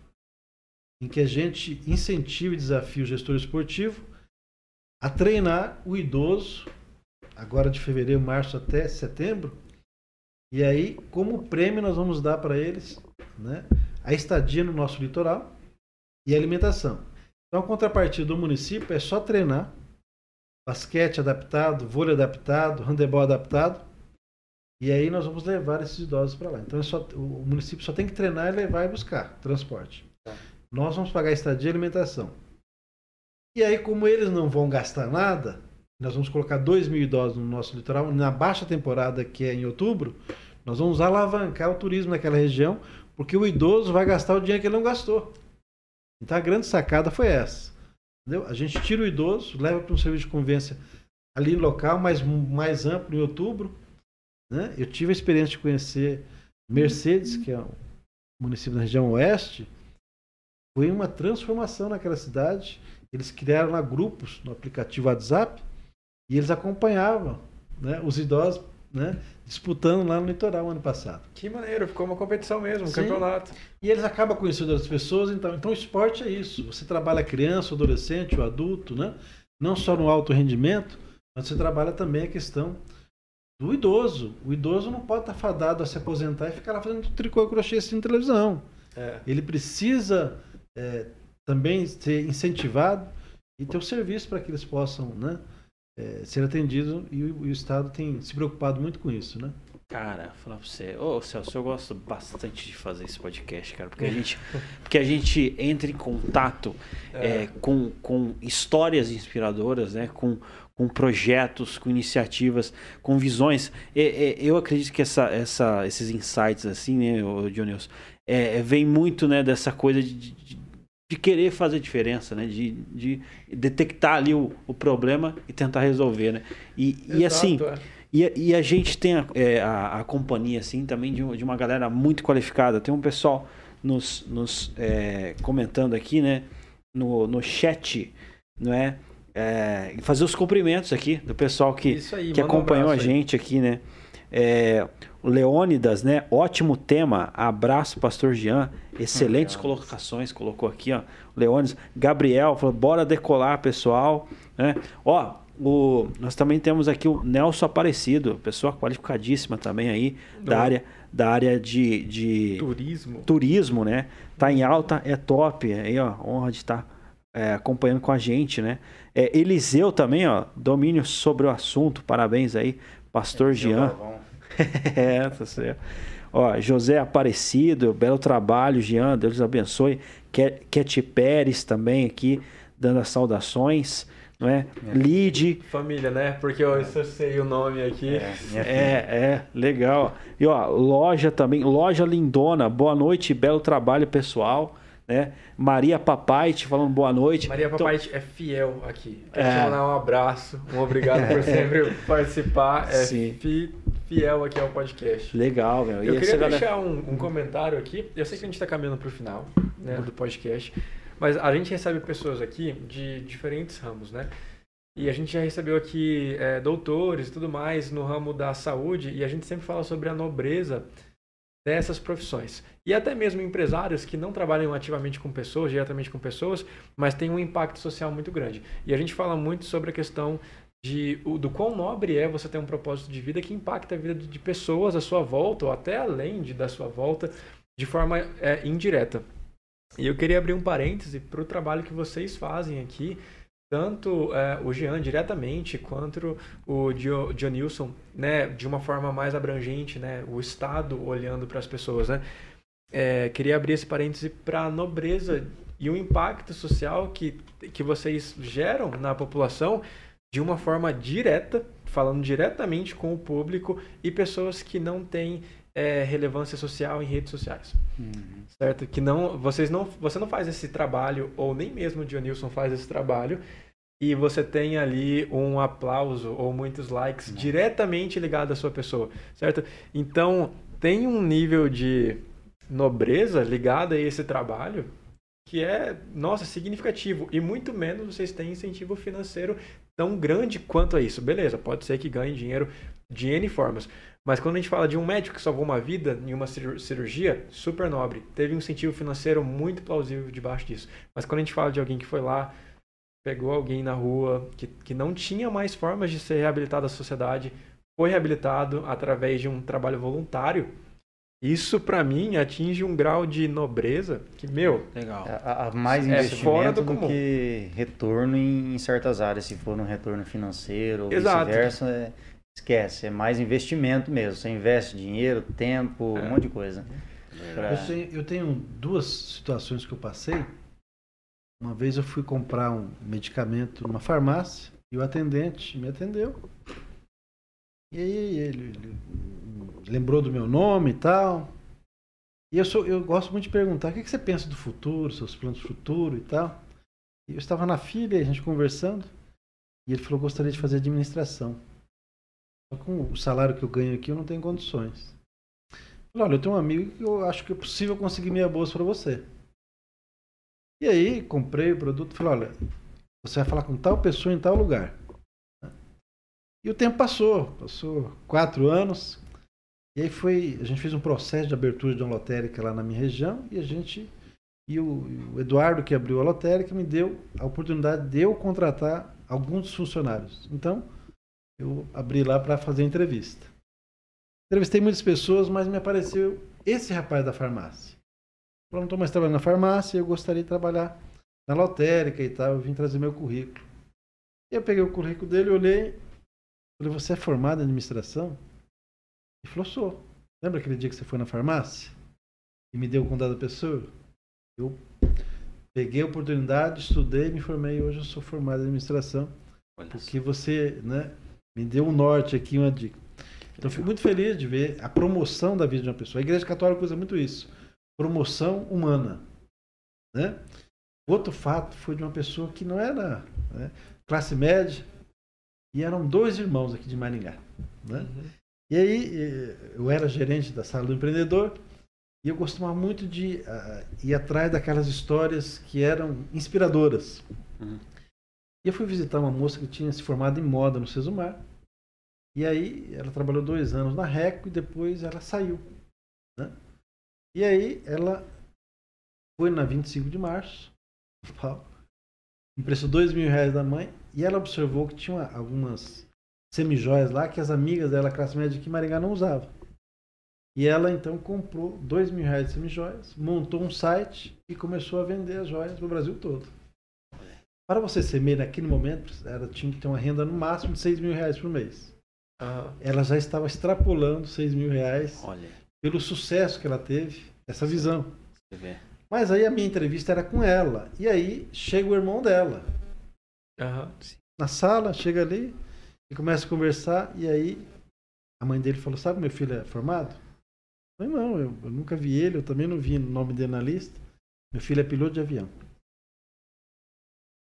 em que a gente incentiva e desafia o gestor esportivo a treinar o idoso, agora de fevereiro, março até setembro, e aí, como prêmio, nós vamos dar para eles né, a estadia no nosso litoral e a alimentação. Então, a contrapartida do município é só treinar basquete adaptado, vôlei adaptado, handebol adaptado. E aí nós vamos levar esses idosos para lá. Então é só, o município só tem que treinar e levar e buscar transporte. Tá. Nós vamos pagar estadia e alimentação. E aí, como eles não vão gastar nada, nós vamos colocar 2 mil idosos no nosso litoral. Na baixa temporada, que é em outubro, nós vamos alavancar o turismo naquela região, porque o idoso vai gastar o dinheiro que ele não gastou. Então a grande sacada foi essa. Entendeu? A gente tira o idoso, leva para um serviço de convivência ali local, mais, mais amplo, em outubro. Né? Eu tive a experiência de conhecer Mercedes, que é um município da região oeste. Foi uma transformação naquela cidade. Eles criaram lá grupos no aplicativo WhatsApp e eles acompanhavam né, os idosos né, disputando lá no litoral ano passado. Que maneiro, ficou uma competição mesmo, um Sim. campeonato. E eles acabam conhecendo outras pessoas, então, então o esporte é isso. Você trabalha a criança, o adolescente, o adulto, né? Não só no alto rendimento, mas você trabalha também a questão do idoso. O idoso não pode estar fadado a se aposentar e ficar lá fazendo tricô e crochê assistindo televisão. É. Ele precisa é, também ser incentivado e ter o serviço para que eles possam né, é, ser atendidos e o, e o Estado tem se preocupado muito com isso, né? Cara, falar pra você, ô Celso, eu gosto bastante de fazer esse podcast, cara, porque a gente, porque a gente entra em contato é, com, com histórias inspiradoras, né? Com, com projetos, com iniciativas, com visões. É, é, eu acredito que essa, essa, esses insights, assim, né, é, é, vem muito né, dessa coisa de, de, de querer fazer diferença, né? De, de detectar ali o, o problema e tentar resolver, né? E, e assim. Exato, é. E, a- e a gente tem a, é, a, a companhia, assim, também de, um- de uma galera muito qualificada. Tem um pessoal nos, nos é, comentando aqui, né? No, no chat, não é? É, fazer os cumprimentos aqui do pessoal que, aí, que manda um acompanhou a gente aqui, né? Leônidas, né? Ótimo tema. Abraço, Pastor Jean. Excelentes colocações, colocou aqui, ó. Leônidas. Gabriel falou: bora decolar, pessoal. Né? Ó, o, nós também temos aqui o Nelson Aparecido, pessoa qualificadíssima também aí, da área, da área de, de Turismo. turismo, né? Tá em alta, é top. Aí, ó, honra de estar é, acompanhando com a gente, né? É, Eliseu também, ó, domínio sobre o assunto. Parabéns aí, Pastor Jean. Galvão. é, tá certo. Ó, José Aparecido, belo trabalho, Jean, Deus abençoe. Ket Pérez também aqui, dando as saudações, não é? Lide, Família, né? Porque eu, se eu sei o nome aqui. É, minha é, é, legal. E ó, loja também, loja lindona, boa noite, belo trabalho pessoal, né? Maria Papai te falando boa noite. Maria Então, Papai é fiel aqui. Quero É. te mandar um abraço, um obrigado por sempre participar. É Sim. fi- fiel aqui ao podcast. legal, meu. Eu E queria galera- deixar um, um comentário aqui. Eu sei que a gente está caminhando para o final né, do podcast, mas a gente recebe pessoas aqui de diferentes ramos, né? E a gente já recebeu aqui é, doutores e tudo mais no ramo da saúde, e a gente sempre fala sobre a nobreza dessas profissões. E até mesmo empresários que não trabalham ativamente com pessoas, diretamente com pessoas, mas têm um impacto social muito grande. E a gente fala muito sobre a questão de, do quão nobre é você ter um propósito de vida que impacta a vida de pessoas à sua volta, ou até além de, da sua volta, de forma é, indireta. E eu queria abrir um parêntese para o trabalho que vocês fazem aqui, tanto é, o Jean diretamente quanto o Dionilson, né, de uma forma mais abrangente, né, o Estado olhando para as pessoas, né. É, queria abrir esse parêntese para a nobreza e o impacto social que, que vocês geram na população de uma forma direta, falando diretamente com o público e pessoas que não têm é, relevância social em redes sociais. Uhum. Certo? Que não, vocês não, você não faz esse trabalho, ou nem mesmo o Dionilson faz esse trabalho, e você tem ali um aplauso ou muitos likes não. diretamente ligado à sua pessoa, certo? Então, tem um nível de nobreza ligado a esse trabalho que é, nossa, significativo. E muito menos vocês têm incentivo financeiro tão grande quanto a isso. Beleza, pode ser que ganhe dinheiro de N formas. Mas quando a gente fala de um médico que salvou uma vida em uma cirurgia, super nobre, teve um incentivo financeiro muito plausível debaixo disso. Mas quando a gente fala de alguém que foi lá, pegou alguém na rua, que, que não tinha mais formas de ser reabilitado à sociedade, foi reabilitado através de um trabalho voluntário, isso para mim atinge um grau de nobreza que, meu. Legal. A, a mais é investimento do, do que retorno em, em, certas áreas. Se for um retorno financeiro ou vice-versa, é Esquece, é mais investimento mesmo. Você investe dinheiro, tempo, é. um monte de coisa. Pra... Eu, tenho, eu tenho duas situações que eu passei. Uma vez eu fui comprar um medicamento numa farmácia e o atendente me atendeu. E aí ele, ele lembrou do meu nome e tal. E eu, sou, eu gosto muito de perguntar o que, que você pensa do futuro, seus planos do futuro e tal. E eu estava na fila, a gente conversando, e ele falou: gostaria de fazer administração com o salário que eu ganho aqui, eu não tenho condições. Falei, olha, eu tenho um amigo que eu acho que é possível conseguir meia bolsa para você. E aí, comprei o produto falei, olha, você vai falar com tal pessoa em tal lugar. E o tempo passou, passou quatro anos. E aí foi, a gente fez um processo de abertura de uma lotérica lá na minha região e a gente e o, o Eduardo que abriu a lotérica me deu a oportunidade de eu contratar alguns funcionários. Então, eu abri lá para fazer entrevista. Entrevistei muitas pessoas, mas me apareceu esse rapaz da farmácia. Eu não estou mais trabalhando na farmácia, eu gostaria de trabalhar na lotérica e tal. Eu vim trazer meu currículo. E eu peguei o currículo dele, olhei, falei: Você é formado em administração? Ele falou: Sou. Lembra aquele dia que você foi na farmácia e me deu o contato da pessoa? Eu peguei a oportunidade, estudei, me formei. Hoje eu sou formado em administração. Olha porque você, né, me deu um norte aqui, uma dica. Então, fico muito feliz de ver a promoção da vida de uma pessoa. A Igreja Católica usa muito isso. Promoção humana. Né? Outro fato foi de uma pessoa que não era né, classe média e eram dois irmãos aqui de Maringá. Né? Uhum. E aí, eh, eu era gerente da sala do empreendedor e eu costumava muito de uh, ir atrás daquelas histórias que eram inspiradoras. Uhum. E eu fui visitar uma moça que tinha se formado em moda no Sesumar. E aí ela trabalhou dois anos na Reco e depois ela saiu. Né? E aí ela foi na 25 de março, emprestou dois mil reais da mãe e ela observou que tinha algumas semijoias lá que as amigas dela, classe média aqui em Maringá, não usavam. E ela então comprou dois mil reais de semijoias, montou um site e começou a vender as joias no Brasil todo. Para você ser MEI naquele momento, ela tinha que ter uma renda no máximo de 6 mil reais por mês. Ah. Ela já estava extrapolando 6 mil reais Olha. pelo sucesso que ela teve, essa visão. Mas aí a minha entrevista era com ela. E aí chega o irmão dela. Na sala, chega ali e começa a conversar. E aí a mãe dele falou: Sabe, meu filho é formado? Eu falei: Não, eu, eu nunca vi ele, eu também não vi o nome dele na lista. Meu filho é piloto de avião.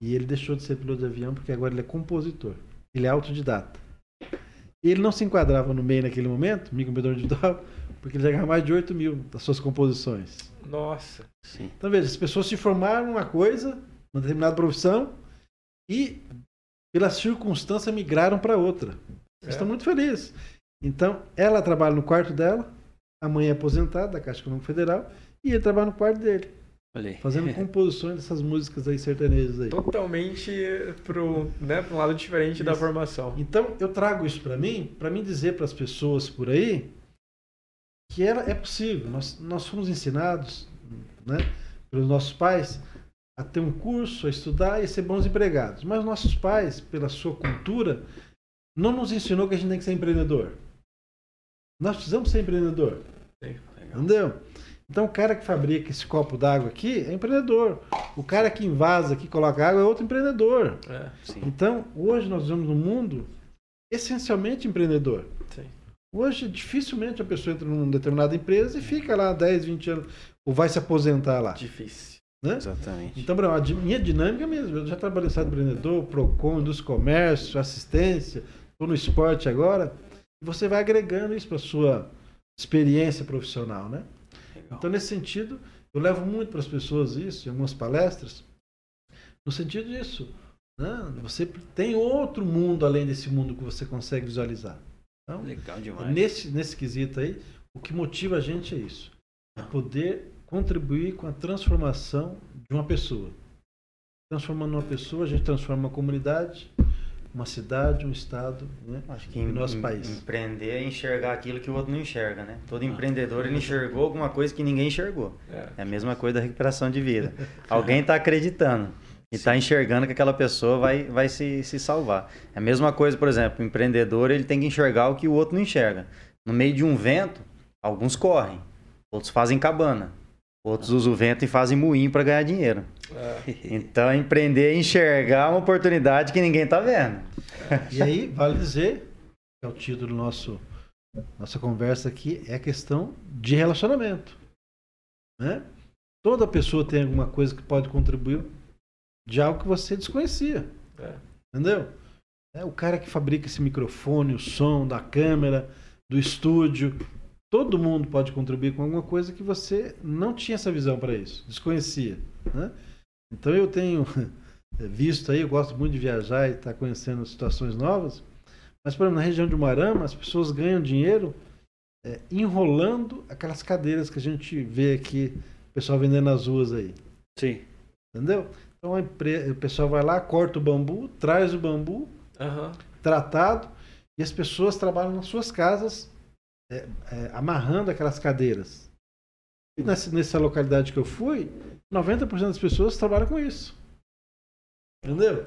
E ele deixou de ser piloto de avião porque agora ele é compositor. Ele é autodidata. E ele não se enquadrava no meio naquele momento, microempreendedor individual, porque ele já ganhava mais de 8 mil das suas composições. Nossa. Sim. Então veja, as pessoas se formaram uma coisa, uma determinada profissão, e pela circunstância migraram para outra. É. Estão muito felizes. Então, ela trabalha no quarto dela, a mãe é aposentada da Caixa Econômica Federal e ele trabalha no quarto dele, Fazendo composições dessas músicas aí sertanejas aí. Totalmente pro, né, pro lado diferente da Isso. formação. Então, eu trago isso para mim, para mim dizer para as pessoas por aí que era, é possível. Nós, nós fomos ensinados, né, pelos nossos pais, a ter um curso, a estudar e a ser bons empregados. Mas nossos pais, pela sua cultura, não nos ensinou que a gente tem que ser empreendedor. Nós precisamos ser empreendedor. Legal. Entendeu? Então, o cara que fabrica esse copo d'água aqui é empreendedor. O cara que invasa aqui, coloca água, é outro empreendedor. É, Sim. Então, hoje nós vivemos num mundo essencialmente empreendedor. sim. Hoje, dificilmente a pessoa entra numa determinada empresa e fica lá 10, 20 anos, ou vai se aposentar lá. Difícil. Né? Exatamente. Então, Bruno, a minha dinâmica mesmo. Eu já trabalhei no Estado empreendedor, PROCON, indústria comércio, assistência, estou no esporte agora. E você vai agregando isso para sua experiência profissional, né? Legal. Então, nesse sentido, eu levo muito para as pessoas isso, em algumas palestras, no sentido disso. Né? Você tem outro mundo além desse mundo que você consegue visualizar. Então, Legal demais. nesse, nesse quesito aí, o que motiva a gente é isso. É poder contribuir com a transformação de uma pessoa. Transformando uma pessoa, a gente transforma uma comunidade, uma cidade, um estado, né? Acho que em, nosso em- país. empreender é enxergar aquilo que o outro não enxerga, né? Todo Ah. empreendedor ele enxergou alguma coisa que ninguém enxergou. É. É a mesma coisa da recuperação de vida. Alguém está acreditando e está enxergando que aquela pessoa vai, vai se, se salvar. É a mesma coisa, por exemplo, o empreendedor ele tem que enxergar o que o outro não enxerga. No meio de um vento, alguns correm, outros fazem cabana, outros usam o vento e fazem moinho para ganhar dinheiro. É. Então, empreender é enxergar uma oportunidade que ninguém está vendo. E aí, vale dizer, que é o título do nosso nossa conversa aqui, é a questão de relacionamento. Né? Toda pessoa tem alguma coisa que pode contribuir de algo que você desconhecia. É. Entendeu? É o cara que fabrica esse microfone, o som da câmera, do estúdio. Todo mundo pode contribuir com alguma coisa que você não tinha essa visão para isso, desconhecia. Né? Então eu tenho visto aí, eu gosto muito de viajar e estar conhecendo situações novas. Mas, por exemplo, na região de Umarama, as pessoas ganham dinheiro é, enrolando aquelas cadeiras que a gente vê aqui, o pessoal vendendo nas ruas aí. Sim. Entendeu? Então empre- o pessoal vai lá, corta o bambu, traz o bambu Aham. tratado e as pessoas trabalham nas suas casas é, é, amarrando aquelas cadeiras. E nessa, nessa localidade que eu fui, 90% das pessoas trabalham com isso. Entendeu?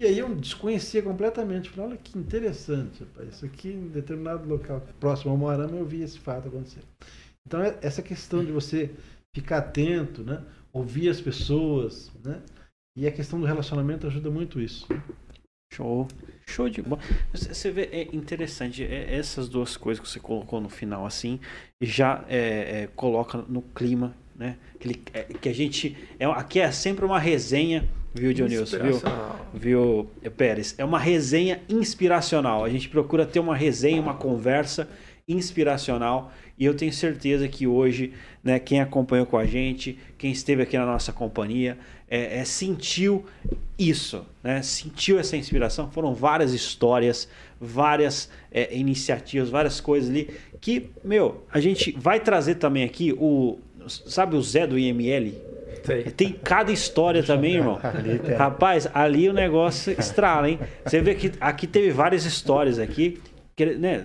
E aí eu desconhecia completamente. Falei, olha que interessante, rapaz. Isso aqui em determinado local próximo ao Moarama eu vi esse fato acontecer. Então é- essa questão de você ficar atento, né? ouvir as pessoas, né? E a questão do relacionamento ajuda muito isso. Show. Show de bola. Você vê, é interessante, é, essas duas coisas que você colocou no final, assim, já é, é, coloca no clima, né? Aquele, é, que a gente. É, aqui é sempre uma resenha, viu, Dionilson? Viu? Viu, Pérez? É uma resenha inspiracional. A gente procura ter uma resenha, uma conversa inspiracional. E eu tenho certeza que hoje, né, quem acompanhou com a gente, quem esteve aqui na nossa companhia, é, é, sentiu isso, né? Sentiu essa inspiração. Foram várias histórias, várias é, iniciativas, várias coisas ali que, meu, a gente vai trazer também aqui o, sabe o Zé do IML? Sei. Tem cada história também, irmão. Tem. Rapaz, ali o negócio estrala, hein? Você vê que aqui teve várias histórias aqui, que, né?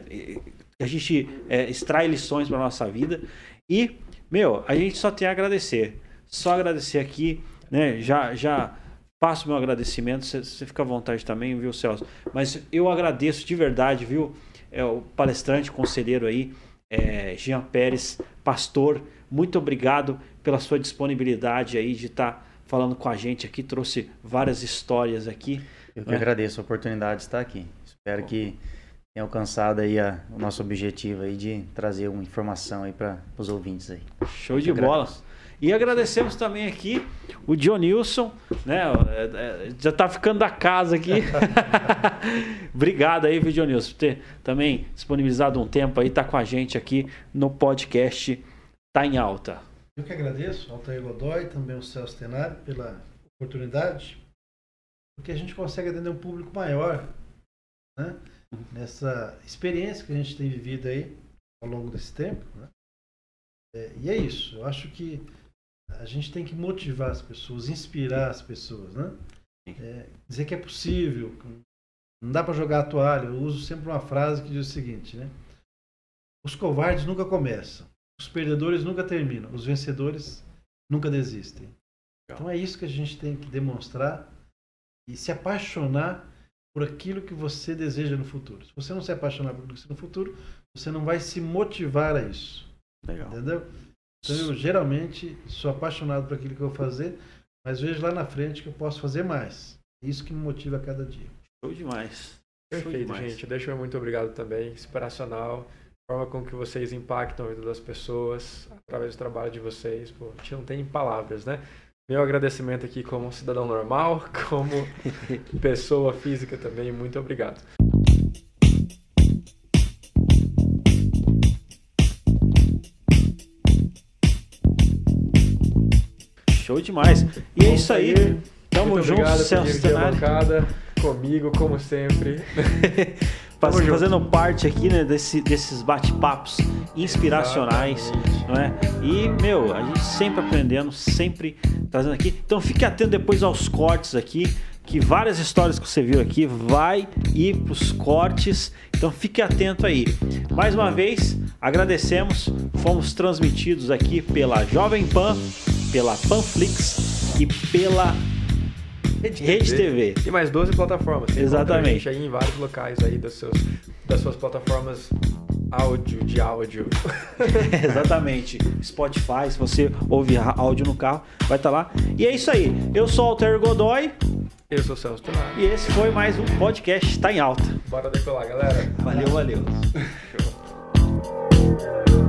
A gente é, extrai lições para nossa vida e, meu, a gente só tem a agradecer. Só agradecer aqui, né? Já, já passo meu agradecimento. Você, fica à vontade também, viu, Celso? Mas eu agradeço de verdade, viu? É, o palestrante, conselheiro aí, é, Jean Pérez, pastor, muito obrigado pela sua disponibilidade aí de estar falando com a gente aqui, trouxe várias histórias aqui. Eu que É. agradeço a oportunidade de estar aqui. Espero que tenha alcançado aí a- o nosso objetivo aí de trazer uma informação aí para os ouvintes aí. Show de bola. E agradecemos também aqui o Dionilson, né? É, é, Já tá ficando da casa aqui. Obrigado aí, viu, Dionilson, por ter também disponibilizado um tempo aí, tá com a gente aqui no podcast Tá em Alta. Eu que agradeço, Altair Godoy, também o Celso Tenari, pela oportunidade, porque a gente consegue atender um público maior, né? Nessa experiência que a gente tem vivido aí ao longo desse tempo, né? É, e é isso. Eu acho que a gente tem que motivar as pessoas, inspirar as pessoas, né? É, dizer que é possível. Não dá para jogar a toalha. Eu uso sempre uma frase que diz o seguinte, né? Os covardes nunca começam. Os perdedores nunca terminam. Os vencedores nunca desistem. Então é isso que a gente tem que demonstrar e se apaixonar por aquilo que você deseja no futuro. Se você não se apaixonar por aquilo no futuro, você não vai se motivar a isso. Legal. Entendeu? Então eu geralmente sou apaixonado por aquilo que eu vou fazer, mas vejo lá na frente que eu posso fazer mais. É isso que me motiva a cada dia. Show demais. Perfeito, demais. gente. Deixa eu muito obrigado também. Inspiracional. A forma com que vocês impactam a vida das pessoas através do trabalho de vocês. Pô, a gente não tem palavras, né? Meu agradecimento aqui como cidadão normal, como pessoa física também. Muito obrigado. Show demais. E é isso aí. Tamo Muito junto, Celso comigo, como sempre. Faz- junto. fazendo parte aqui né, desse- desses bate-papos inspiracionais, Exatamente. não é? E, meu, a gente sempre aprendendo, sempre trazendo aqui. Então fique atento depois aos cortes aqui, que várias histórias que você viu aqui vai ir pros cortes. Então fique atento aí. Mais uma vez, agradecemos. Fomos transmitidos aqui pela Jovem Pan, pela Panflix e pela Rede TV. E mais 12 plataformas. Você Exatamente. encontra a gente aí em vários locais aí das, seus, das suas plataformas áudio, de áudio. Exatamente. Spotify, se você ouve á- áudio no carro, vai estar lá. E é isso aí. Eu sou o Alter Godoy Eu sou o Celso Tonari. e esse foi mais um podcast Tá em Alta. Bora decolar, galera. Valeu, valeu.